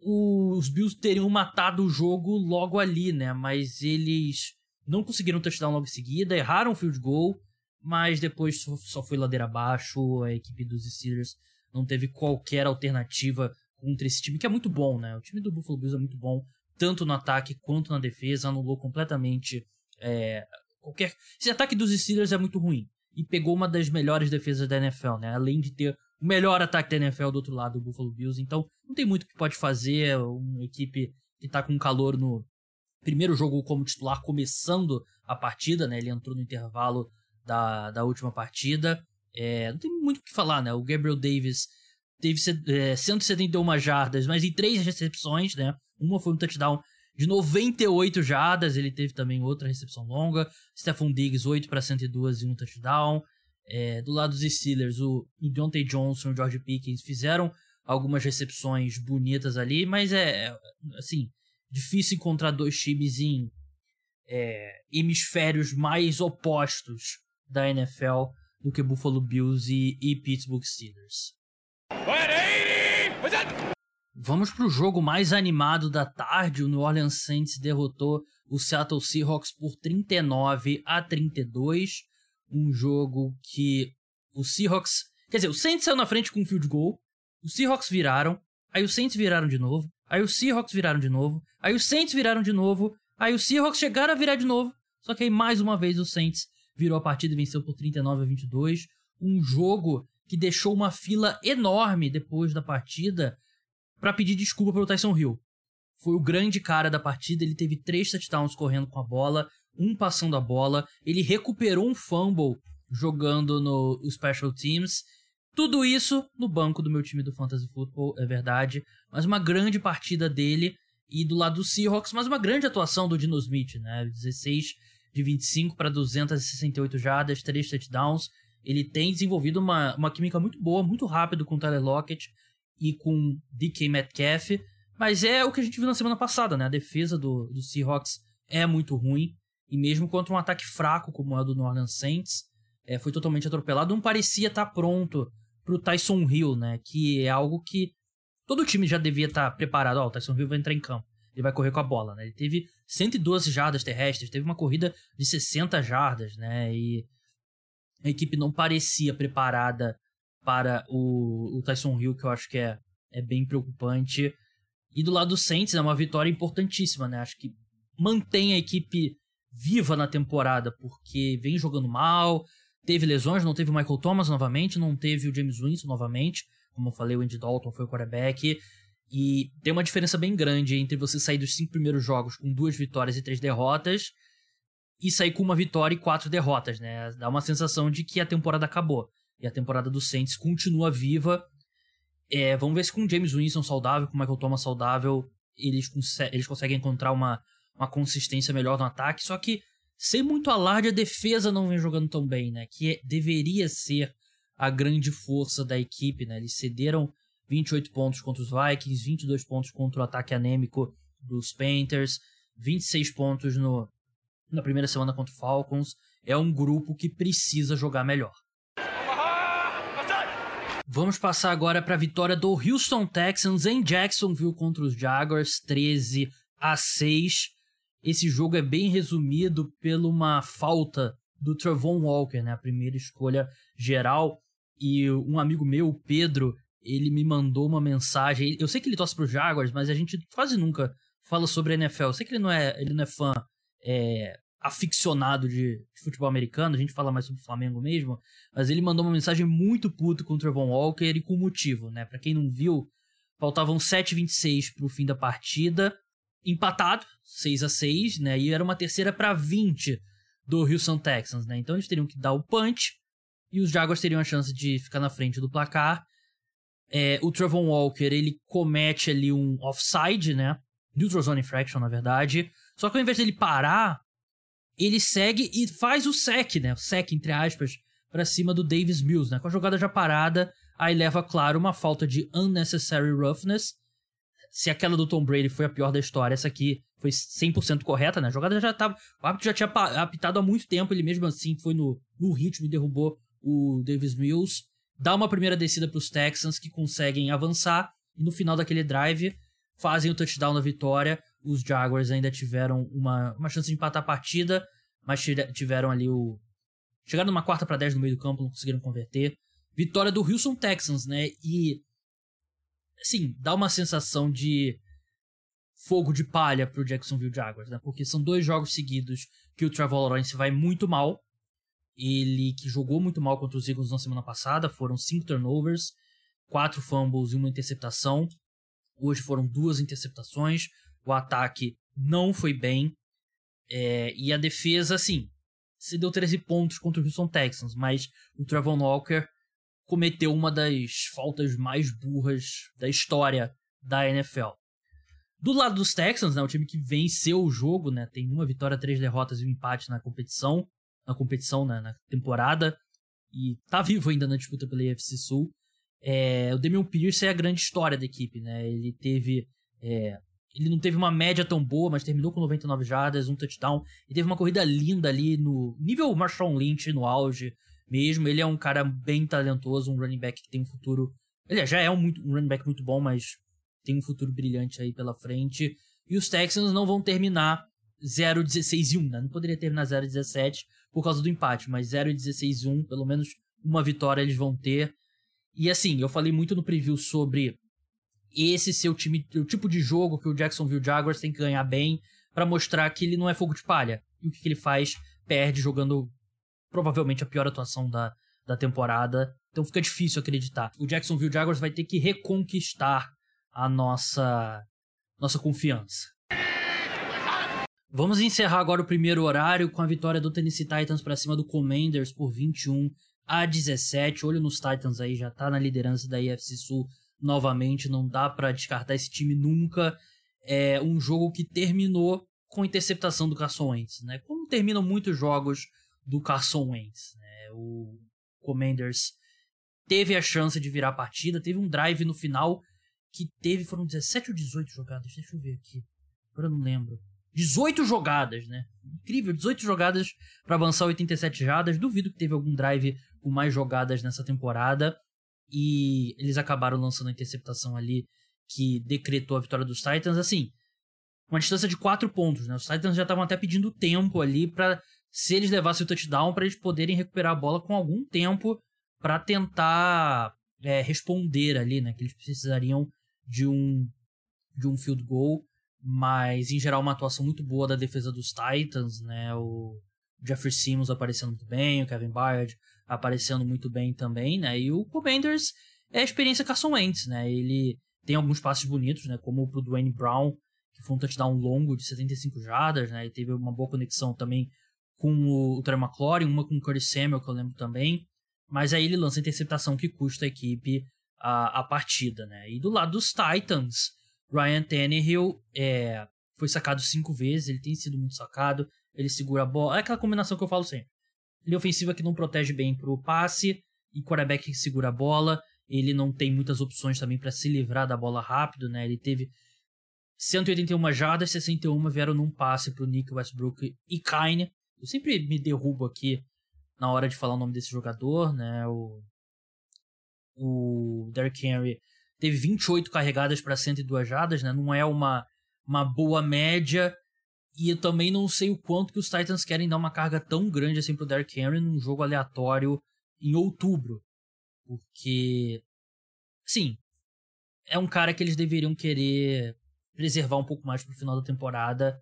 os Bills teriam matado o jogo logo ali, né? Mas eles não conseguiram touchdown logo em seguida, erraram o field goal, mas depois só foi ladeira abaixo, a equipe dos Steelers não teve qualquer alternativa contra esse time, que é muito bom, né? O time do Buffalo Bills é muito bom, tanto no ataque quanto na defesa, anulou completamente é, qualquer... Esse ataque dos Steelers é muito ruim, e pegou uma das melhores defesas da NFL, né? Além de ter o melhor ataque da NFL do outro lado, o Buffalo Bills, então não tem muito que pode fazer, uma equipe que tá com calor no primeiro jogo como titular, começando a partida, né? Ele entrou no intervalo da, da última partida. É, não tem muito o que falar, né? O Gabriel Davis teve é, 171 jardas, mas em três recepções, né? Uma foi um touchdown de 98 jardas, ele teve também outra recepção longa. Stephon Diggs, 8 para 102 e um touchdown. É, do lado dos Steelers, o, Deontay Johnson e o George Pickens fizeram algumas recepções bonitas ali, mas é, é assim, difícil encontrar dois times em é, hemisférios mais opostos da NFL do que Buffalo Bills e, e Pittsburgh Steelers. Vamos para o jogo mais animado da tarde. O New Orleans Saints derrotou o Seattle Seahawks por 39 a 32. Um jogo que o Seahawks. Quer dizer, o Saints saiu na frente com um field goal. Os Seahawks viraram. Aí os Saints viraram de novo. Aí os Seahawks viraram de novo. Aí os Saints viraram de novo. Aí os Seahawks chegaram a virar de novo. Só que aí mais uma vez o Saints virou a partida e venceu por 39 a 22. Um jogo que deixou uma fila enorme depois da partida para pedir desculpa pelo Tyson Hill. Foi o grande cara da partida, ele teve três touchdowns correndo com a bola, um passando a bola, ele recuperou um fumble jogando no Special Teams. Tudo isso no banco do meu time do Fantasy Football, é verdade, mas uma grande partida dele e do lado do Seahawks, mas uma grande atuação do Dino Smith, né? 16 de 25 para 268 jardas, 3 touchdowns. Ele tem desenvolvido uma, uma química muito boa, muito rápido com o Tyler Lockett e com DK Metcalf. Mas é o que a gente viu na semana passada, né? A defesa do, do Seahawks é muito ruim. E mesmo contra um ataque fraco como é o do New Orleans Saints, é, foi totalmente atropelado. Não parecia estar tá pronto para o Tyson Hill, né? Que é algo que todo time já devia estar tá preparado. Ó, oh, o Tyson Hill vai entrar em campo ele vai correr com a bola, né? Ele teve 112 jardas terrestres, teve uma corrida de 60 jardas, né? E a equipe não parecia preparada para o, o Tyson Hill, que eu acho que é, é bem preocupante. E do lado do Saints é uma vitória importantíssima, né? Acho que mantém a equipe viva na temporada, porque vem jogando mal, teve lesões, não teve o Michael Thomas novamente, não teve o James Winston novamente, como eu falei, o Andy Dalton foi o quarterback, e tem uma diferença bem grande entre você sair dos cinco primeiros jogos com duas vitórias e três derrotas e sair com uma vitória e quatro derrotas, né? Dá uma sensação de que a temporada acabou. E a temporada do Saints continua viva. É, vamos ver se com o James Winston saudável, com o Michael Thomas saudável, eles, eles conseguem encontrar uma, uma consistência melhor no ataque. Só que, sem muito alarde, a defesa não vem jogando tão bem, né? Que é, deveria ser a grande força da equipe, né? Eles cederam 28 pontos contra os Vikings, 22 pontos contra o ataque anêmico dos Panthers, 26 pontos no, na primeira semana contra o Falcons. É um grupo que precisa jogar melhor. Vamos passar agora para a vitória do Houston Texans em Jacksonville contra os Jaguars, 13 a 6. Esse jogo é bem resumido pela uma falta do Trevon Walker, né, a primeira escolha geral. E um amigo meu, Pedro, ele me mandou uma mensagem. Eu sei que ele torce pro Jaguars, mas a gente quase nunca fala sobre a NFL. Eu sei que ele não é, ele não é fã é, aficionado de, futebol americano, a gente fala mais sobre o Flamengo mesmo, mas ele mandou uma mensagem muito puto com o Trevon Walker e com motivo, né? Para quem não viu, faltavam 7:26 pro fim da partida, empatado, 6 a 6, né? E era uma terceira para 20 do Houston Texans, né? Então eles teriam que dar o punch e os Jaguars teriam a chance de ficar na frente do placar é, o Trevon Walker, ele comete ali um offside, né? Neutral Zone Infraction, na verdade. Só que ao invés dele parar, ele segue e faz o sec, né? O sec, entre aspas, para cima do Davis Mills, né? Com a jogada já parada, aí leva, claro, uma falta de unnecessary roughness. Se aquela do Tom Brady foi a pior da história, essa aqui foi 100% correta, né? A jogada já tava... O árbitro já tinha apitado há muito tempo, ele mesmo assim foi no, no ritmo e derrubou o Davis Mills dá uma primeira descida para os Texans que conseguem avançar e no final daquele drive fazem o touchdown da vitória. Os Jaguars ainda tiveram uma, uma chance de empatar a partida, mas tiveram ali o. Chegaram numa quarta para 10 no meio do campo, não conseguiram converter. Vitória do Houston Texans, né? E. Assim, dá uma sensação de fogo de palha pro Jacksonville Jaguars, né? Porque são dois jogos seguidos que o Trevor Lawrence vai muito mal. Ele que jogou muito mal contra os Eagles na semana passada, foram cinco turnovers, quatro fumbles e uma interceptação. Hoje foram duas interceptações. O ataque não foi bem. É, e a defesa, assim, se deu 13 pontos contra o Houston Texans, mas o Trevor Walker cometeu uma das faltas mais burras da história da NFL. Do lado dos Texans, né, o time que venceu o jogo, né, tem uma vitória, três derrotas e um empate na competição, na competição, né, na temporada, e tá vivo ainda na disputa pela AFC Sul. É, o Damian Pierce é a grande história da equipe, né? Ele teve é, ele não teve uma média tão boa, mas terminou com 99 jardas, um touchdown. E teve uma corrida linda ali no nível Marshawn Lynch no auge mesmo. Ele é um cara bem talentoso, um running back que tem um futuro. Ele já é um, muito, um running back muito bom, mas tem um futuro brilhante aí pela frente. E os Texans não vão terminar 0-16 1, né? Não poderia terminar 0-17 por causa do empate, mas 0-16 1, pelo menos uma vitória eles vão ter. E assim, eu falei muito no preview sobre esse ser o, time, o tipo de jogo que o Jacksonville Jaguars tem que ganhar bem para mostrar que ele não é fogo de palha. E o que, que ele faz? Perde jogando provavelmente a pior atuação da, da temporada. Então fica difícil acreditar. O Jacksonville Jaguars vai ter que reconquistar a nossa nossa confiança. Vamos encerrar agora o primeiro horário com a vitória do Tennessee Titans para cima do Commanders por 21 a 17. Olho nos Titans aí, já tá na liderança da AFC Sul novamente, não dá para descartar esse time nunca. É um jogo que terminou com interceptação do Carson Wentz, né? Como terminam muitos jogos do Carson Wentz, né? O Commanders teve a chance de virar a partida, teve um drive no final que teve, foram 17 ou 18 jogadas, deixa eu ver aqui, agora eu não lembro. 18 jogadas, né? Incrível, 18 jogadas para avançar 87 jardas. Duvido que teve algum drive com mais jogadas nessa temporada e eles acabaram lançando a interceptação ali que decretou a vitória dos Titans, assim, uma distância de quatro pontos, né? Os Titans já estavam até pedindo tempo ali para se eles levassem o touchdown para eles poderem recuperar a bola com algum tempo para tentar é, responder ali, né? Que eles precisariam de um de um field goal, mas em geral uma atuação muito boa da defesa dos Titans, né? O Jeffrey Simmons aparecendo muito bem, o Kevin Byard aparecendo muito bem também, né? E o Commanders é a experiência Carson Wentz, né? Ele tem alguns passes bonitos, né? Como o pro Dwayne Brown, que foi um touchdown longo de 75 jardas, né? Ele teve uma boa conexão também com o Trey McLaurin, uma com o Curtis Samuel, que eu lembro também. Mas aí ele lança a interceptação que custa a equipe a, a partida, né? E do lado dos Titans, Ryan Tannehill é, foi sacado cinco vezes, ele tem sido muito sacado, ele segura a bola. É aquela combinação que eu falo sempre. Linha ofensiva que não protege bem pro passe e quarterback que segura a bola. Ele não tem muitas opções também para se livrar da bola rápido, né? Ele teve 181 jardas, 61 vieram num passe pro Nick Westbrook e Kine. Eu sempre me derrubo aqui na hora de falar o nome desse jogador, né? O, o Derrick Henry teve 28 carregadas para 102 jardas, né? Não é uma, uma boa média, e eu também não sei o quanto que os Titans querem dar uma carga tão grande assim pro Derrick Henry num jogo aleatório em outubro. Porque, sim, é um cara que eles deveriam querer preservar um pouco mais pro final da temporada.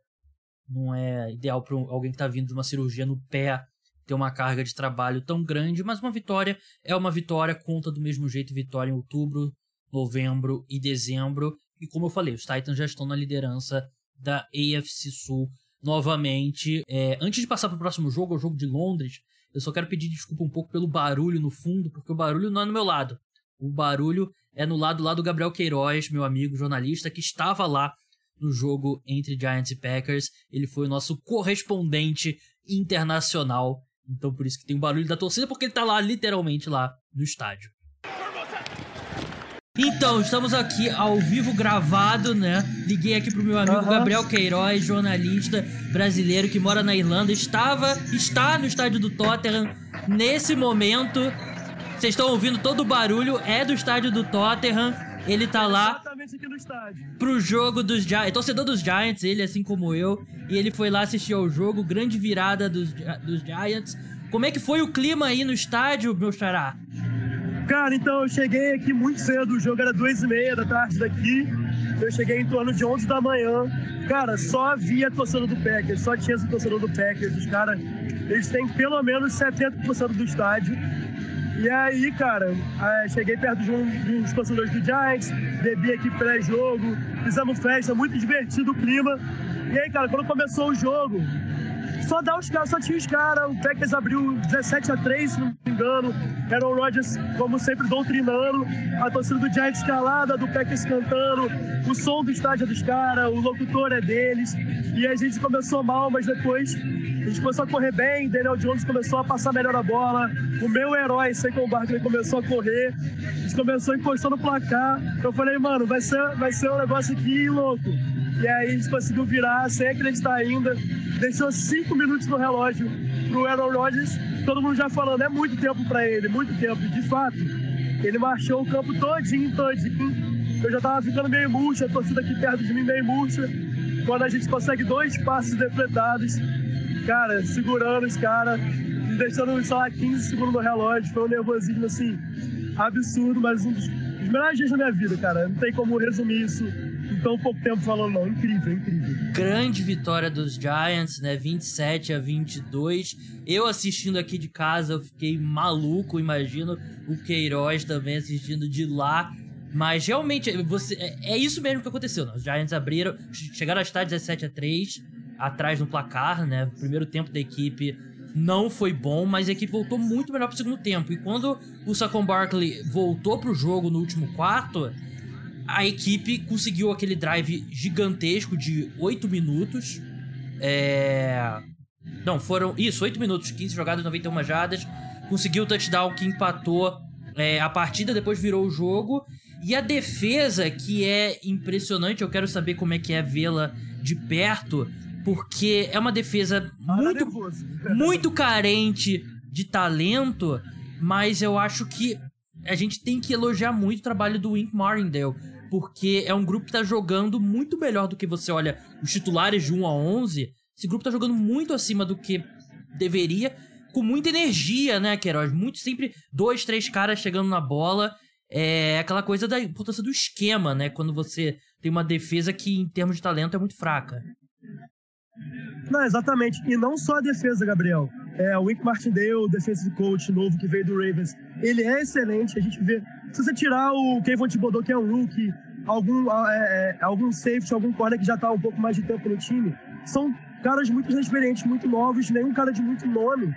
Não é ideal para alguém que tá vindo de uma cirurgia no pé ter uma carga de trabalho tão grande, mas uma vitória é uma vitória, conta do mesmo jeito vitória em outubro, novembro e dezembro. E como eu falei, os Titans já estão na liderança da AFC Sul novamente. É, antes de passar para o próximo jogo, o jogo de Londres, eu só quero pedir desculpa um pouco pelo barulho no fundo, porque o barulho não é no meu lado. O barulho é no lado lá do Gabriel Queiroz, meu amigo jornalista, que estava lá no jogo entre Giants e Packers. Ele foi o nosso correspondente internacional. Então por isso que tem o barulho da torcida, porque ele está lá, literalmente lá no estádio. Então, estamos aqui ao vivo gravado, né? Liguei aqui pro meu amigo uhum. Gabriel Queiroz, jornalista brasileiro que mora na Irlanda. Estava, está no estádio do Tottenham nesse momento. Vocês estão ouvindo todo o barulho, é do estádio do Tottenham. Ele tá lá Exatamente aqui no estádio. pro jogo dos Giants. Torcedor dos Giants, ele assim como eu. E ele foi lá assistir ao jogo, grande virada dos, dos Giants. Como é que foi o clima aí no estádio, meu xará? Cara, então eu cheguei aqui muito cedo, o jogo era duas e meia da tarde daqui. Eu cheguei em torno de 11 da manhã. Cara, só havia torcedor do Packers, só tinha esse torcedor do Packers. Os caras, eles têm pelo menos 70% do estádio. E aí, cara, é, cheguei perto de um dos torcedores do Giants, bebi aqui pré-jogo, fizemos festa, muito divertido o clima. E aí, cara, quando começou o jogo, só dá os só tinha os caras. O Packers abriu 17 a 3, se não me engano. Aaron Rodgers, como sempre, doutrinando. A torcida do Giants calada, do Packers cantando. O som do estádio é dos caras, o locutor é deles. E a gente começou mal, mas depois a gente começou a correr bem. Daniel Jones começou a passar melhor a bola. O meu herói, Saquon Barkley, começou a correr. A gente começou encostando no placar. Eu falei, mano, vai ser, vai ser um negócio aqui louco. E aí gente conseguiu virar sem acreditar ainda. Deixou cinco minutos no relógio pro Aaron Rodgers. Todo mundo já falando, é muito tempo para ele, muito tempo. De fato, ele marchou o campo todinho, todinho. Eu já tava ficando meio murcha, a torcida aqui perto de mim meio murcha. Quando a gente consegue dois passos defletados, cara, segurando os caras, deixando só 15 segundos no relógio. Foi um nervosismo assim, absurdo, mas um dos, melhores dias da minha vida, cara. Não tem como resumir isso tão pouco tempo falando, não. Incrível, incrível. Grande vitória dos Giants, né? 27 a 22. Eu assistindo aqui de casa, eu fiquei maluco, imagino o Queiroz também assistindo de lá. Mas realmente, você, é, é isso mesmo que aconteceu. Né? Os Giants abriram, chegaram a estar 17 a 3 atrás no placar, né? O primeiro tempo da equipe não foi bom, mas a equipe voltou muito melhor pro segundo tempo. E quando o Saquon Barkley voltou pro jogo no último quarto, a equipe conseguiu aquele drive gigantesco de 8 minutos. É... Não, foram. Isso, 8 minutos, 15 jogadas, 91 jardas. Conseguiu o touchdown que empatou é, a partida, depois virou o jogo. E a defesa, que é impressionante, eu quero saber como é que é vê-la de perto, porque é uma defesa muito, [laughs] muito carente de talento, mas eu acho que a gente tem que elogiar muito o trabalho do Wink Martindale, porque é um grupo que tá jogando muito melhor do que você olha os titulares de 1 a 11. Esse grupo tá jogando muito acima do que deveria, com muita energia, né, Queiroz? Muito sempre dois, três caras chegando na bola. É aquela coisa da importância do esquema, né? Quando você tem uma defesa que, em termos de talento, é muito fraca. Não, exatamente. E não só a defesa, Gabriel. É, o Wink Martindale, defensive coach novo que veio do Ravens, ele é excelente. A gente vê. Se você tirar o Kevin Thibodeau, que é um rookie, algum, é, é, algum safety, algum corner que já tá um pouco mais de tempo no time, são caras muito experientes, muito novos, nenhum cara de muito nome.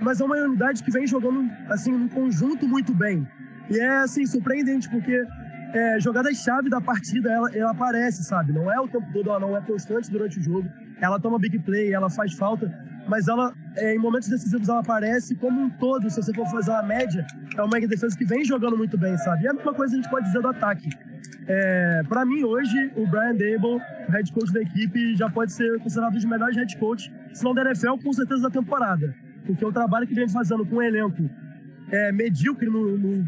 Mas é uma unidade que vem jogando, assim, num conjunto muito bem. E é, assim, surpreendente, porque é, jogadas-chave da partida, ela, ela aparece, sabe? Não é o tempo todo, ela não é constante durante o jogo. Ela toma big play, ela faz falta, mas ela, é, em momentos decisivos, ela aparece como um todo. Se você for fazer uma média, é uma defesa que vem jogando muito bem, sabe? E a mesma coisa a gente pode dizer do ataque. É, para mim, hoje, o Brian Dable, head coach da equipe, já pode ser considerado um dos melhores head coach, se não da NFL, com certeza da temporada. Porque o trabalho que vem fazendo com o elenco é, medíocre no, no,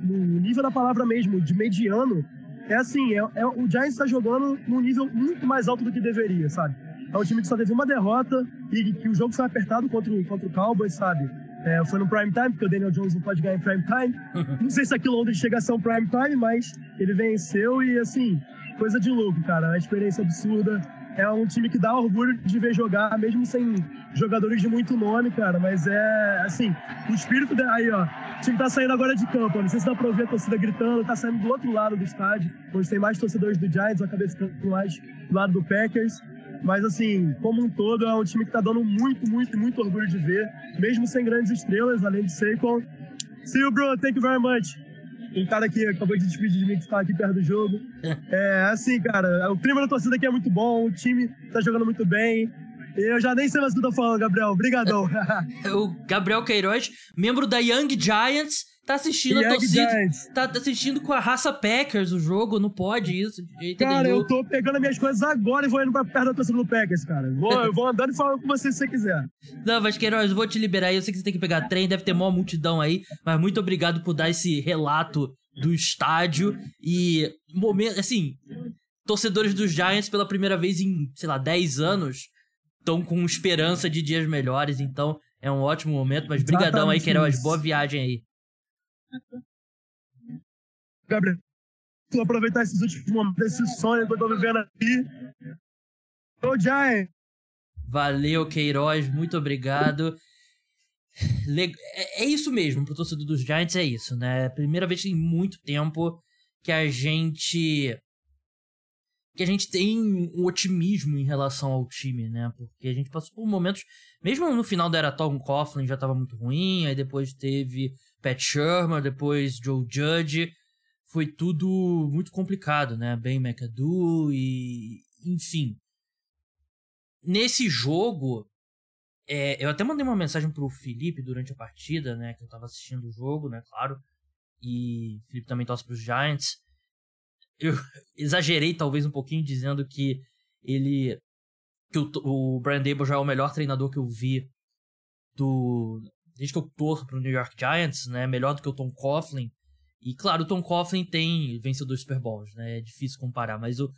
no, nível da palavra mesmo, de mediano, é assim, é, é o Giants está jogando num nível muito mais alto do que deveria, sabe? É um time que só teve uma derrota e que o jogo foi apertado contra, o, contra o Cowboys, sabe? É, foi no prime time, porque o Daniel Jones não pode ganhar em prime time. [laughs] Não sei se aquilo onde chega a ser um prime time, mas ele venceu e, assim, coisa de louco, cara. Uma experiência absurda. É um time que dá orgulho de ver jogar, mesmo sem jogadores de muito nome, cara. Mas é, assim, o espírito. De... Aí, ó, o time tá saindo agora de campo. Não sei se dá pra ouvir a torcida gritando, tá saindo do outro lado do estádio, onde tem mais torcedores do Giants, eu acabei ficando mais do lado do Packers. Mas, assim, como um todo, é um time que tá dando muito, muito, muito orgulho de ver, mesmo sem grandes estrelas, além de Saquon. See you, bro. Thank you very much. Um cara que acabou de despedir de mim que tá aqui perto do jogo. [laughs] É, assim, cara, o clima da torcida aqui é muito bom, o time tá jogando muito bem. Eu já nem sei mais o que eu tô falando, Gabriel. Obrigadão. [laughs] o Gabriel Queiroz, membro da Young Giants, tá assistindo Young a torcida. Giants. Tá assistindo com a raça Packers o jogo, não pode isso. De jeito Cara, nenhum. eu tô pegando as minhas coisas agora e vou indo pra perto da torcida do Packers, cara. Vou, [laughs] eu vou andando e falando com você se você quiser. Não, mas Queiroz, eu vou te liberar aí. Eu sei que você tem que pegar trem, deve ter maior multidão aí. Mas muito obrigado por dar esse relato do estádio e momento, assim, torcedores dos Giants pela primeira vez em, sei lá, 10 anos estão com esperança de dias melhores, então é um ótimo momento, mas brigadão aí, Queiroz, boa viagem aí. Gabriel, vou aproveitar esses últimos momentos, esse sonho que eu tô vivendo aqui. Ô, Giant! Valeu, Queiroz, muito obrigado. É, é isso mesmo, pro torcedor dos Giants é isso, né? Primeira vez em muito tempo que a gente que a gente tem um otimismo em relação ao time, né? Porque a gente passou por momentos, mesmo no final da era Tom Coughlin já estava muito ruim, aí depois teve Pat Shermer, depois Joe Judge, foi tudo muito complicado, né? Ben McAdoo e enfim. Nesse jogo, é, eu até mandei uma mensagem pro Felipe durante a partida, né? Que eu tava assistindo o jogo, né? Claro. E o Felipe também torce pros Giants. Eu exagerei talvez um pouquinho dizendo que ele. que o, o Brian Dable já é o melhor treinador que eu vi do. Desde que eu torço pro New York Giants, né? Melhor do que o Tom Coughlin. E claro, o Tom Coughlin tem vencedor Super Bowls, né? É difícil comparar, mas o,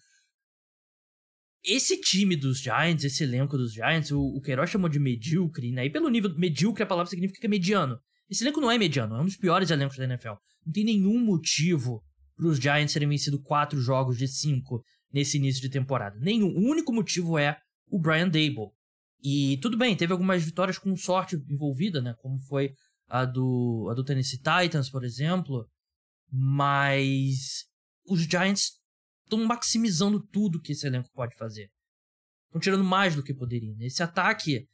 esse time dos Giants, esse elenco dos Giants, o, o Queiroz chamou de medíocre, né? E pelo nível medíocre a palavra significa que é mediano. Esse elenco não é mediano, é um dos piores elencos da NFL. Não tem nenhum motivo para os Giants terem vencido quatro jogos de cinco nesse início de temporada. Nenhum. O único motivo é o Brian Dable. E tudo bem, teve algumas vitórias com sorte envolvida, né? Como foi a do, a do Tennessee Titans, por exemplo. Mas os Giants estão maximizando tudo que esse elenco pode fazer. Estão tirando mais do que poderiam. Esse ataque.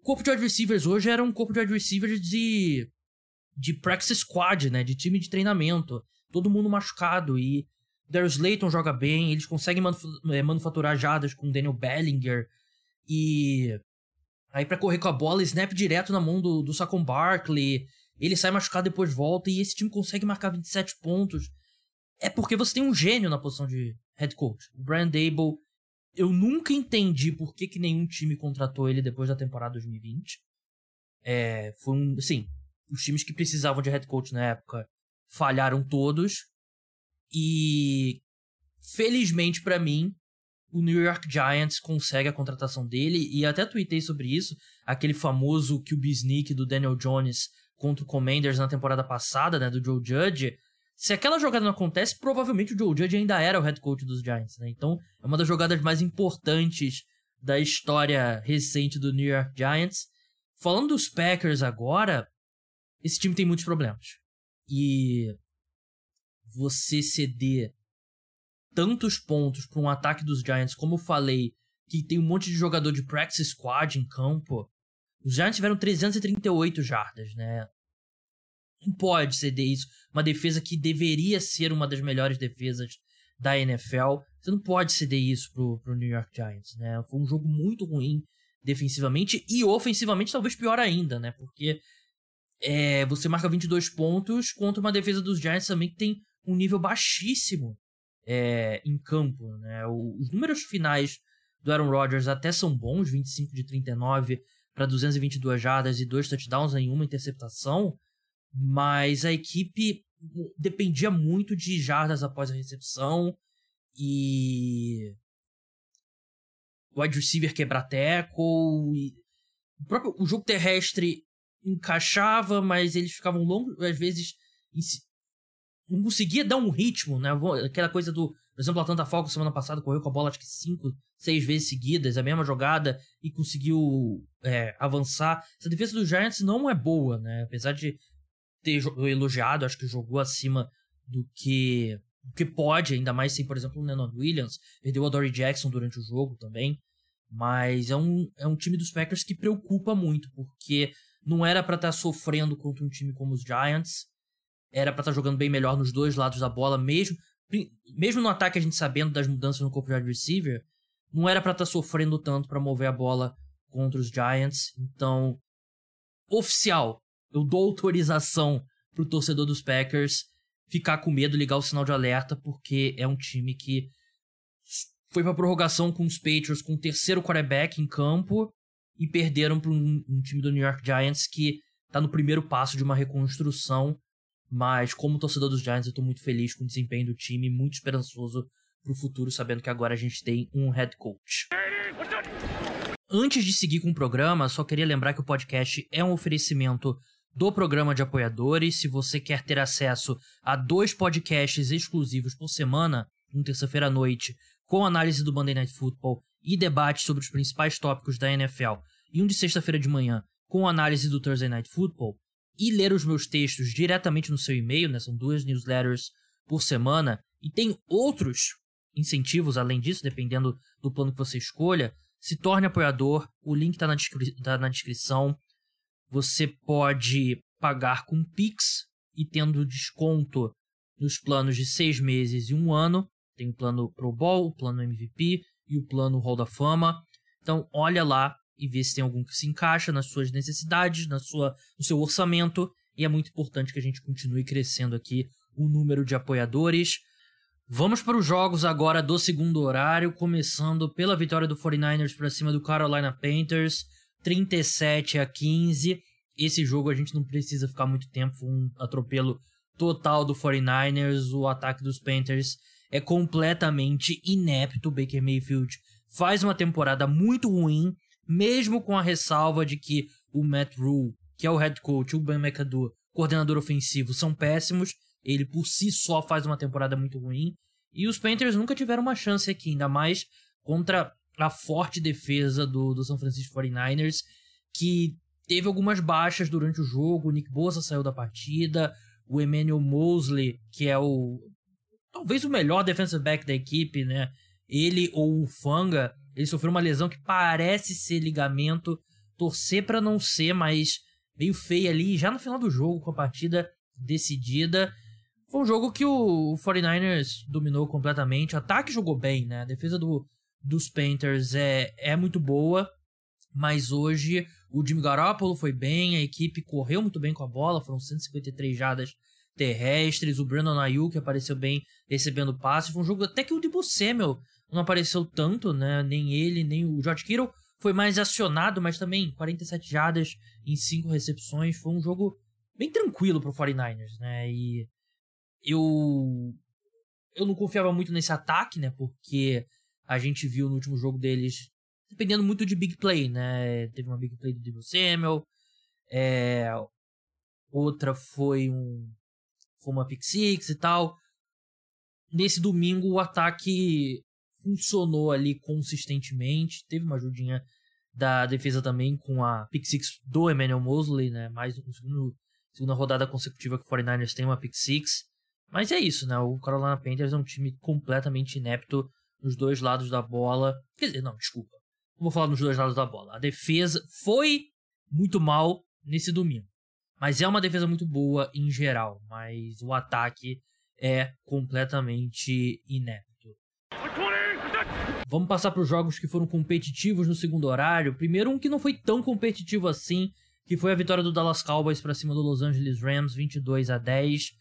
O corpo de wide receivers hoje era um corpo de wide receivers de. De practice squad, né? De time de treinamento. Todo mundo machucado. E Darius Layton joga bem. Eles conseguem é, manufaturar jadas com Daniel Bellinger. E. Aí para correr com a bola, snap direto na mão do, do Saquon Barkley. Ele sai machucado depois volta. E esse time consegue marcar 27 pontos é porque você tem um gênio na posição de head coach. O Brian Dable, eu nunca entendi por que, que nenhum time contratou ele depois da temporada 2020. É, foi um, assim, os times que precisavam de head coach na época falharam todos. E felizmente para mim, o New York Giants consegue a contratação dele e até tuitei sobre isso, aquele famoso QB sneak do Daniel Jones contra o Commanders na temporada passada, né, do Joe Judge. Se aquela jogada não acontece, provavelmente o Joe Judge ainda era o head coach dos Giants, né? Então, é uma das jogadas mais importantes da história recente do New York Giants. Falando dos Packers agora, esse time tem muitos problemas. E você ceder tantos pontos para um ataque dos Giants, como eu falei, que tem um monte de jogador de practice squad em campo. Os Giants tiveram 338 jardas, né? não pode ceder isso. Uma defesa que deveria ser uma das melhores defesas da NFL. Você não pode ceder isso pro, pro New York Giants, né? Foi um jogo muito ruim defensivamente e ofensivamente talvez pior ainda, né? Porque é, você marca 22 pontos contra uma defesa dos Giants também que tem um nível baixíssimo é, em campo, né? Os números finais do Aaron Rodgers até são bons, 25 de 39 para 222 jardas e dois touchdowns em uma interceptação, mas a equipe dependia muito de jardas após a recepção e wide receiver quebrar tackle e o próprio o jogo terrestre encaixava, mas eles ficavam longos, às vezes não conseguia dar um ritmo, né? Aquela coisa do, por exemplo, a Atlanta Falcons semana passada correu com a bola acho que cinco, seis vezes seguidas, a mesma jogada e conseguiu é, avançar. Essa defesa dos Giants não é boa, né? Apesar de ter elogiado, acho que jogou acima do que, do que pode, ainda mais sem, por exemplo, o Leonard Williams, perdeu a Dory Jackson durante o jogo também, mas é um, é um time dos Packers que preocupa muito, porque não era para estar tá sofrendo contra um time como os Giants, era para estar tá jogando bem melhor nos dois lados da bola, mesmo. Mesmo no ataque a gente sabendo das mudanças no corpo de receiver, não era para estar tá sofrendo tanto para mover a bola contra os Giants. Então, oficial, eu dou autorização pro torcedor dos Packers ficar com medo, ligar o sinal de alerta, porque é um time que foi pra prorrogação com os Patriots com o terceiro quarterback em campo e perderam para um, um, time do New York Giants que tá no primeiro passo de uma reconstrução Mas como torcedor dos Giants, eu tô muito feliz com o desempenho do time, muito esperançoso pro futuro, sabendo que agora a gente tem um head coach. Antes de seguir com o programa, só queria lembrar que o podcast é um oferecimento do programa de apoiadores. Se você quer ter acesso a dois podcasts exclusivos por semana, um terça-feira à noite, com análise do Monday Night Football e debate sobre os principais tópicos da NFL, e um de sexta-feira de manhã, com análise do Thursday Night Football, e ler os meus textos diretamente no seu e-mail, né? São duas newsletters por semana, e tem outros incentivos além disso, dependendo do plano que você escolha. Se torne apoiador, o link está na, descri tá na descrição. Você pode pagar com Pix e tendo desconto nos planos de seis meses e um ano. Tem o plano Pro Bowl, o plano MVP e o plano Hall da Fama. Então, olha lá e vê se tem algum que se encaixa nas suas necessidades, na sua, no seu orçamento. E é muito importante que a gente continue crescendo aqui o número de apoiadores. Vamos para os jogos agora do segundo horário, começando pela vitória do 49ers para cima do Carolina Panthers, 37 a 15. Esse jogo a gente não precisa ficar muito tempo, foi um atropelo total do 49ers, o ataque dos Panthers é completamente inepto. Baker Mayfield faz uma temporada muito ruim, mesmo com a ressalva de que o Matt Rule, que é o head coach, o Ben McAdoo, coordenador ofensivo, são péssimos. Ele por si só faz uma temporada muito ruim. E os Panthers nunca tiveram uma chance aqui, ainda mais contra a forte defesa do, do San Francisco 49ers, que teve algumas baixas durante o jogo. O Nick Bosa saiu da partida. O Emmanuel Mosley, que é o talvez o melhor defensive back da equipe, né? Ele ou o Fanga, ele sofreu uma lesão que parece ser ligamento, torcer para não ser, mas meio feia ali, já no final do jogo, com a partida decidida. Foi um jogo que o 49ers dominou completamente. O ataque jogou bem, né? A defesa do, dos Panthers é, é muito boa. Mas hoje o Jimmy Garoppolo foi bem, a equipe correu muito bem com a bola, foram 153 jadas terrestres, o Brandon Ayuk apareceu bem recebendo passe. Foi um jogo até que o Debo Samuel não apareceu tanto, né? Nem ele, nem o George Kittle foi mais acionado, mas também 47 jadas em 5 recepções. Foi um jogo bem tranquilo pro 49ers, né? E eu eu não confiava muito nesse ataque, né? Porque a gente viu no último jogo deles dependendo muito de big play, né? Teve uma big play do Debo Samuel, é, outra foi um foi uma pick six e tal. Nesse domingo o ataque funcionou ali consistentemente, teve uma ajudinha da defesa também com a pick six do Emmanuel Mosley, né? Mais um segundo, segunda rodada consecutiva que o 49ers tem uma pick six. Mas é isso, né? O Carolina Panthers é um time completamente inepto nos dois lados da bola. Quer dizer, não, desculpa. Não vou falar nos dois lados da bola. A defesa foi muito mal nesse domingo. Mas é uma defesa muito boa em geral. Mas o ataque é completamente inepto. Vamos passar para os jogos que foram competitivos no segundo horário. Primeiro, um que não foi tão competitivo assim, que foi a vitória do Dallas Cowboys para cima do Los Angeles Rams, 22 a 10.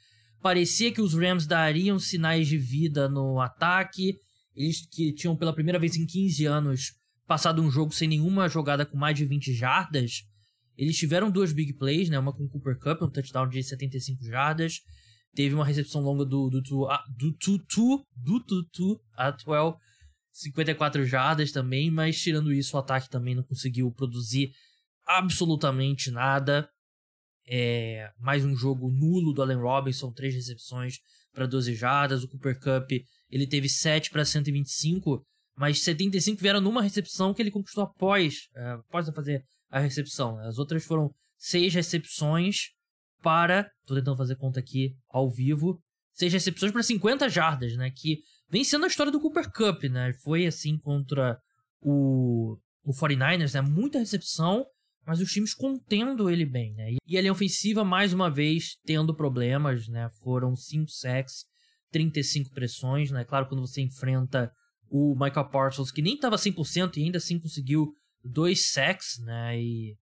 Parecia que os Rams dariam sinais de vida no ataque. Eles que tinham pela primeira vez em 15 anos passado um jogo sem nenhuma jogada com mais de 20 jardas. Eles tiveram duas big plays, né? Uma com o Cooper Cup, um touchdown de 75 jardas. Teve uma recepção longa do, do, do, do Tutu, do Tutu, Atwell, 54 jardas também, mas tirando isso, o ataque também não conseguiu produzir absolutamente nada. É, mais um jogo nulo do Allen Robinson, três recepções para 12 jardas. O Cooper Cup ele teve 7 para 125, mas 75 vieram numa recepção que ele conquistou após, é, após fazer a recepção. As outras foram seis recepções para. Tô tentando fazer conta aqui ao vivo. Seis recepções para 50 jardas, né? Que vem sendo a história do Cooper Cup, né? Foi assim contra o, o 49ers, né? Muita recepção mas os times contendo ele bem, né? E a linha ofensiva, mais uma vez, tendo problemas, né? Foram 5 sacks, 35 pressões, né? Claro, quando você enfrenta o Michael Parsons, que nem estava 100% e ainda assim conseguiu dois sacks, né? E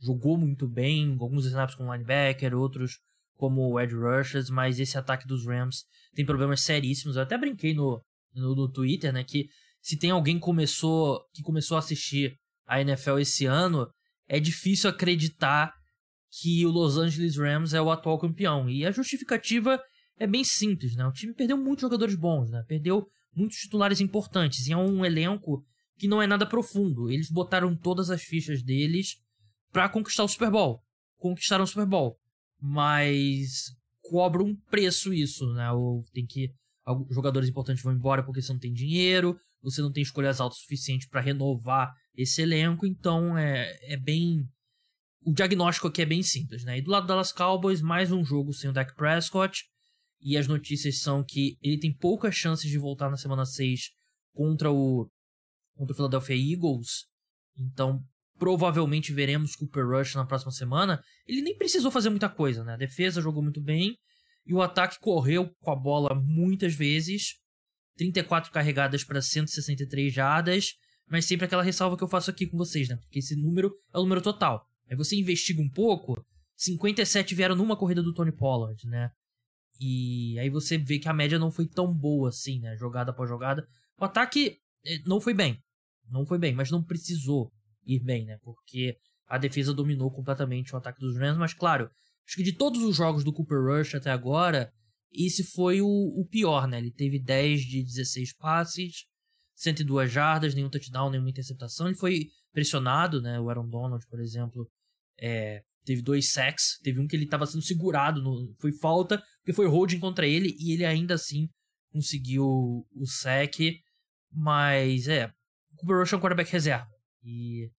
jogou muito bem, alguns snaps com linebacker, outros como edge rushers, mas esse ataque dos Rams tem problemas seríssimos. Eu até brinquei no, no, no Twitter, né? Que se tem alguém começou, que começou a assistir a NFL esse ano, é difícil acreditar que o Los Angeles Rams é o atual campeão. E a justificativa é bem simples, né? O time perdeu muitos jogadores bons, né? Perdeu muitos titulares importantes e é um elenco que não é nada profundo. Eles botaram todas as fichas deles para conquistar o Super Bowl. Conquistaram o Super Bowl. Mas cobra um preço isso, né? Ou tem que jogadores importantes vão embora porque você não tem dinheiro, você não tem escolhas altas suficientes para renovar esse elenco, então é, é bem o diagnóstico aqui é bem simples, né? E do lado do Dallas Cowboys, mais um jogo sem o Dak Prescott. E as notícias são que ele tem poucas chances de voltar na semana 6 contra o, contra o Philadelphia Eagles. Então, provavelmente veremos Cooper Rush na próxima semana. Ele nem precisou fazer muita coisa, né? A defesa jogou muito bem. E o ataque correu com a bola muitas vezes. 34 carregadas para 163 jardas. Mas sempre aquela ressalva que eu faço aqui com vocês, né? Porque esse número é o número total. Aí você investiga um pouco, 57 vieram numa corrida do Tony Pollard, né? E aí você vê que a média não foi tão boa assim, né? Jogada após jogada. O ataque eh, não foi bem. Não foi bem, mas não precisou ir bem, né? Porque a defesa dominou completamente o ataque dos Rams. Mas claro, acho que de todos os jogos do Cooper Rush até agora, esse foi o, o pior, né? Ele teve 10 de 16 passes, 102 jardas, nenhum touchdown, nenhuma interceptação. Ele foi pressionado, né? O Aaron Donald, por exemplo, é, teve dois sacks. Teve um que ele estava sendo segurado, no, foi falta, porque foi holding contra ele e ele ainda assim conseguiu o sack. Mas é, Cooper Rush é um quarterback reserva. E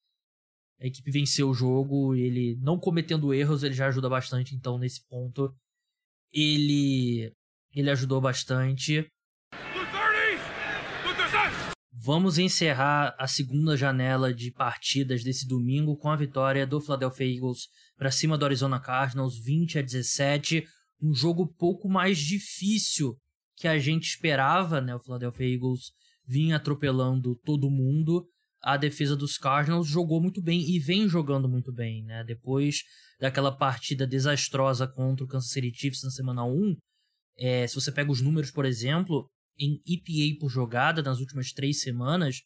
a equipe venceu o jogo, ele não cometendo erros, ele já ajuda bastante. Então, nesse ponto, ele, ele ajudou bastante. Vamos encerrar a segunda janela de partidas desse domingo com a vitória do Philadelphia Eagles para cima do Arizona Cardinals, 20 a 17. Um jogo pouco mais difícil que a gente esperava, né? O Philadelphia Eagles vinha atropelando todo mundo. A defesa dos Cardinals jogou muito bem e vem jogando muito bem, né? Depois daquela partida desastrosa contra o Kansas City Chiefs na semana 1, é, se você pega os números, por exemplo, em EPA por jogada nas últimas três semanas,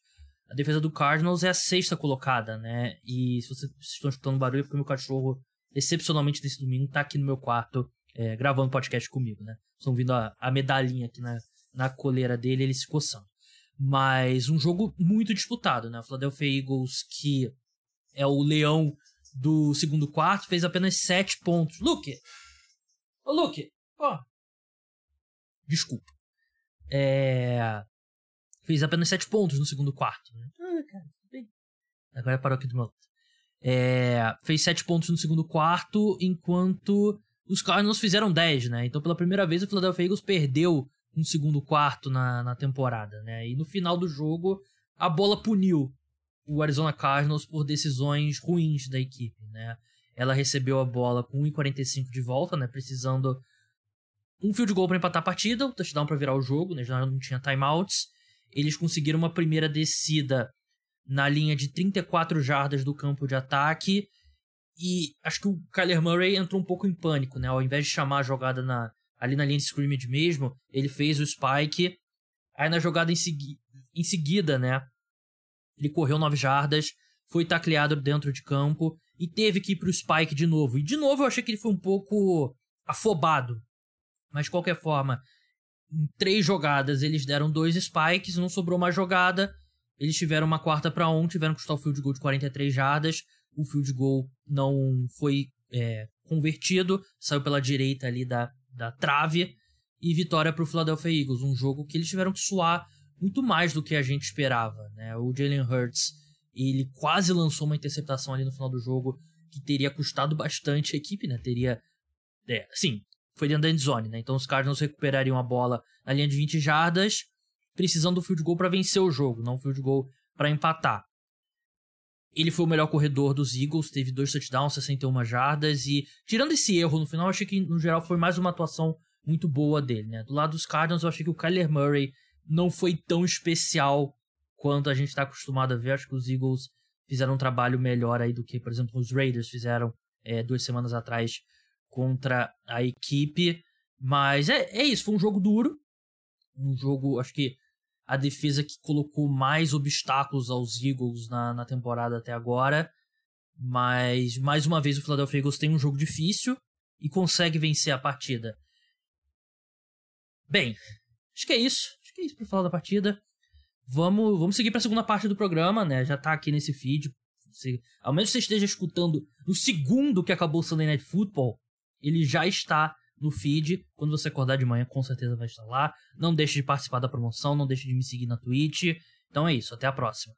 a defesa do Cardinals é a sexta colocada, né? E se vocês estão escutando barulho, é porque meu cachorro, excepcionalmente desse domingo, tá aqui no meu quarto é, gravando podcast comigo, né? Estão vindo a, a medalhinha aqui na, na coleira dele, ele se coçando. Mas um jogo muito disputado, né? O Philadelphia Eagles, que é o leão do segundo quarto, fez apenas sete pontos. Luke! Ô, Luke! Ó! Desculpa. É... Fez apenas 7 pontos no segundo quarto. Né? Ah, cara, bem. Agora parou aqui do meu lado. É... Fez 7 pontos no segundo quarto, enquanto os Cardinals fizeram 10, né? Então, pela primeira vez, o Philadelphia Eagles perdeu um segundo quarto na, na temporada, né? E no final do jogo, a bola puniu o Arizona Cardinals por decisões ruins da equipe, né? Ela recebeu a bola com 1,45 de volta, né? Precisando um field goal para empatar a partida, o touchdown para virar o jogo, né? Já não tinha timeouts. Eles conseguiram uma primeira descida na linha de 34 jardas do campo de ataque. E acho que o Kyler Murray entrou um pouco em pânico, né? Ao invés de chamar a jogada na, ali na linha de scrimmage mesmo, ele fez o spike. Aí na jogada em, segui em seguida, né? Ele correu 9 jardas, foi tacleado dentro de campo e teve que ir pro spike de novo. E de novo eu achei que ele foi um pouco afobado mas de qualquer forma, em três jogadas eles deram dois spikes, não sobrou mais jogada. Eles tiveram uma quarta para um, tiveram que chutar o field goal de 43 jardas. O field goal não foi é, convertido, saiu pela direita ali da, da trave. E vitória para o Philadelphia Eagles, um jogo que eles tiveram que suar muito mais do que a gente esperava. Né? O Jalen Hurts ele quase lançou uma interceptação ali no final do jogo que teria custado bastante a equipe, né? Teria, é, sim, foi dentro da endzone, né? Então os Cardinals recuperariam a bola na linha de 20 jardas, precisando do field goal para vencer o jogo, não field goal para empatar. Ele foi o melhor corredor dos Eagles, teve dois touchdowns, 61 jardas e tirando esse erro no final, achei que no geral foi mais uma atuação muito boa dele, né? Do lado dos Cardinals, eu achei que o Kyler Murray não foi tão especial quanto a gente está acostumado a ver. Acho que os Eagles fizeram um trabalho melhor aí do que, por exemplo, os Raiders fizeram é, duas semanas atrás contra a equipe. Mas é, é isso, foi um jogo duro. Um jogo, acho que a defesa que colocou mais obstáculos aos Eagles na, na temporada até agora. Mas, mais uma vez, o Philadelphia Eagles tem um jogo difícil e consegue vencer a partida. Bem, acho que é isso. Acho que é isso pra falar da partida. Vamos, vamos seguir para a segunda parte do programa, né? Já tá aqui nesse feed. Se, ao menos você esteja escutando no segundo que acabou o Sunday Night Football, ele já está no feed. Quando você acordar de manhã, com certeza vai estar lá. Não deixe de participar da promoção, não deixe de me seguir na Twitch. Então é isso, até a próxima.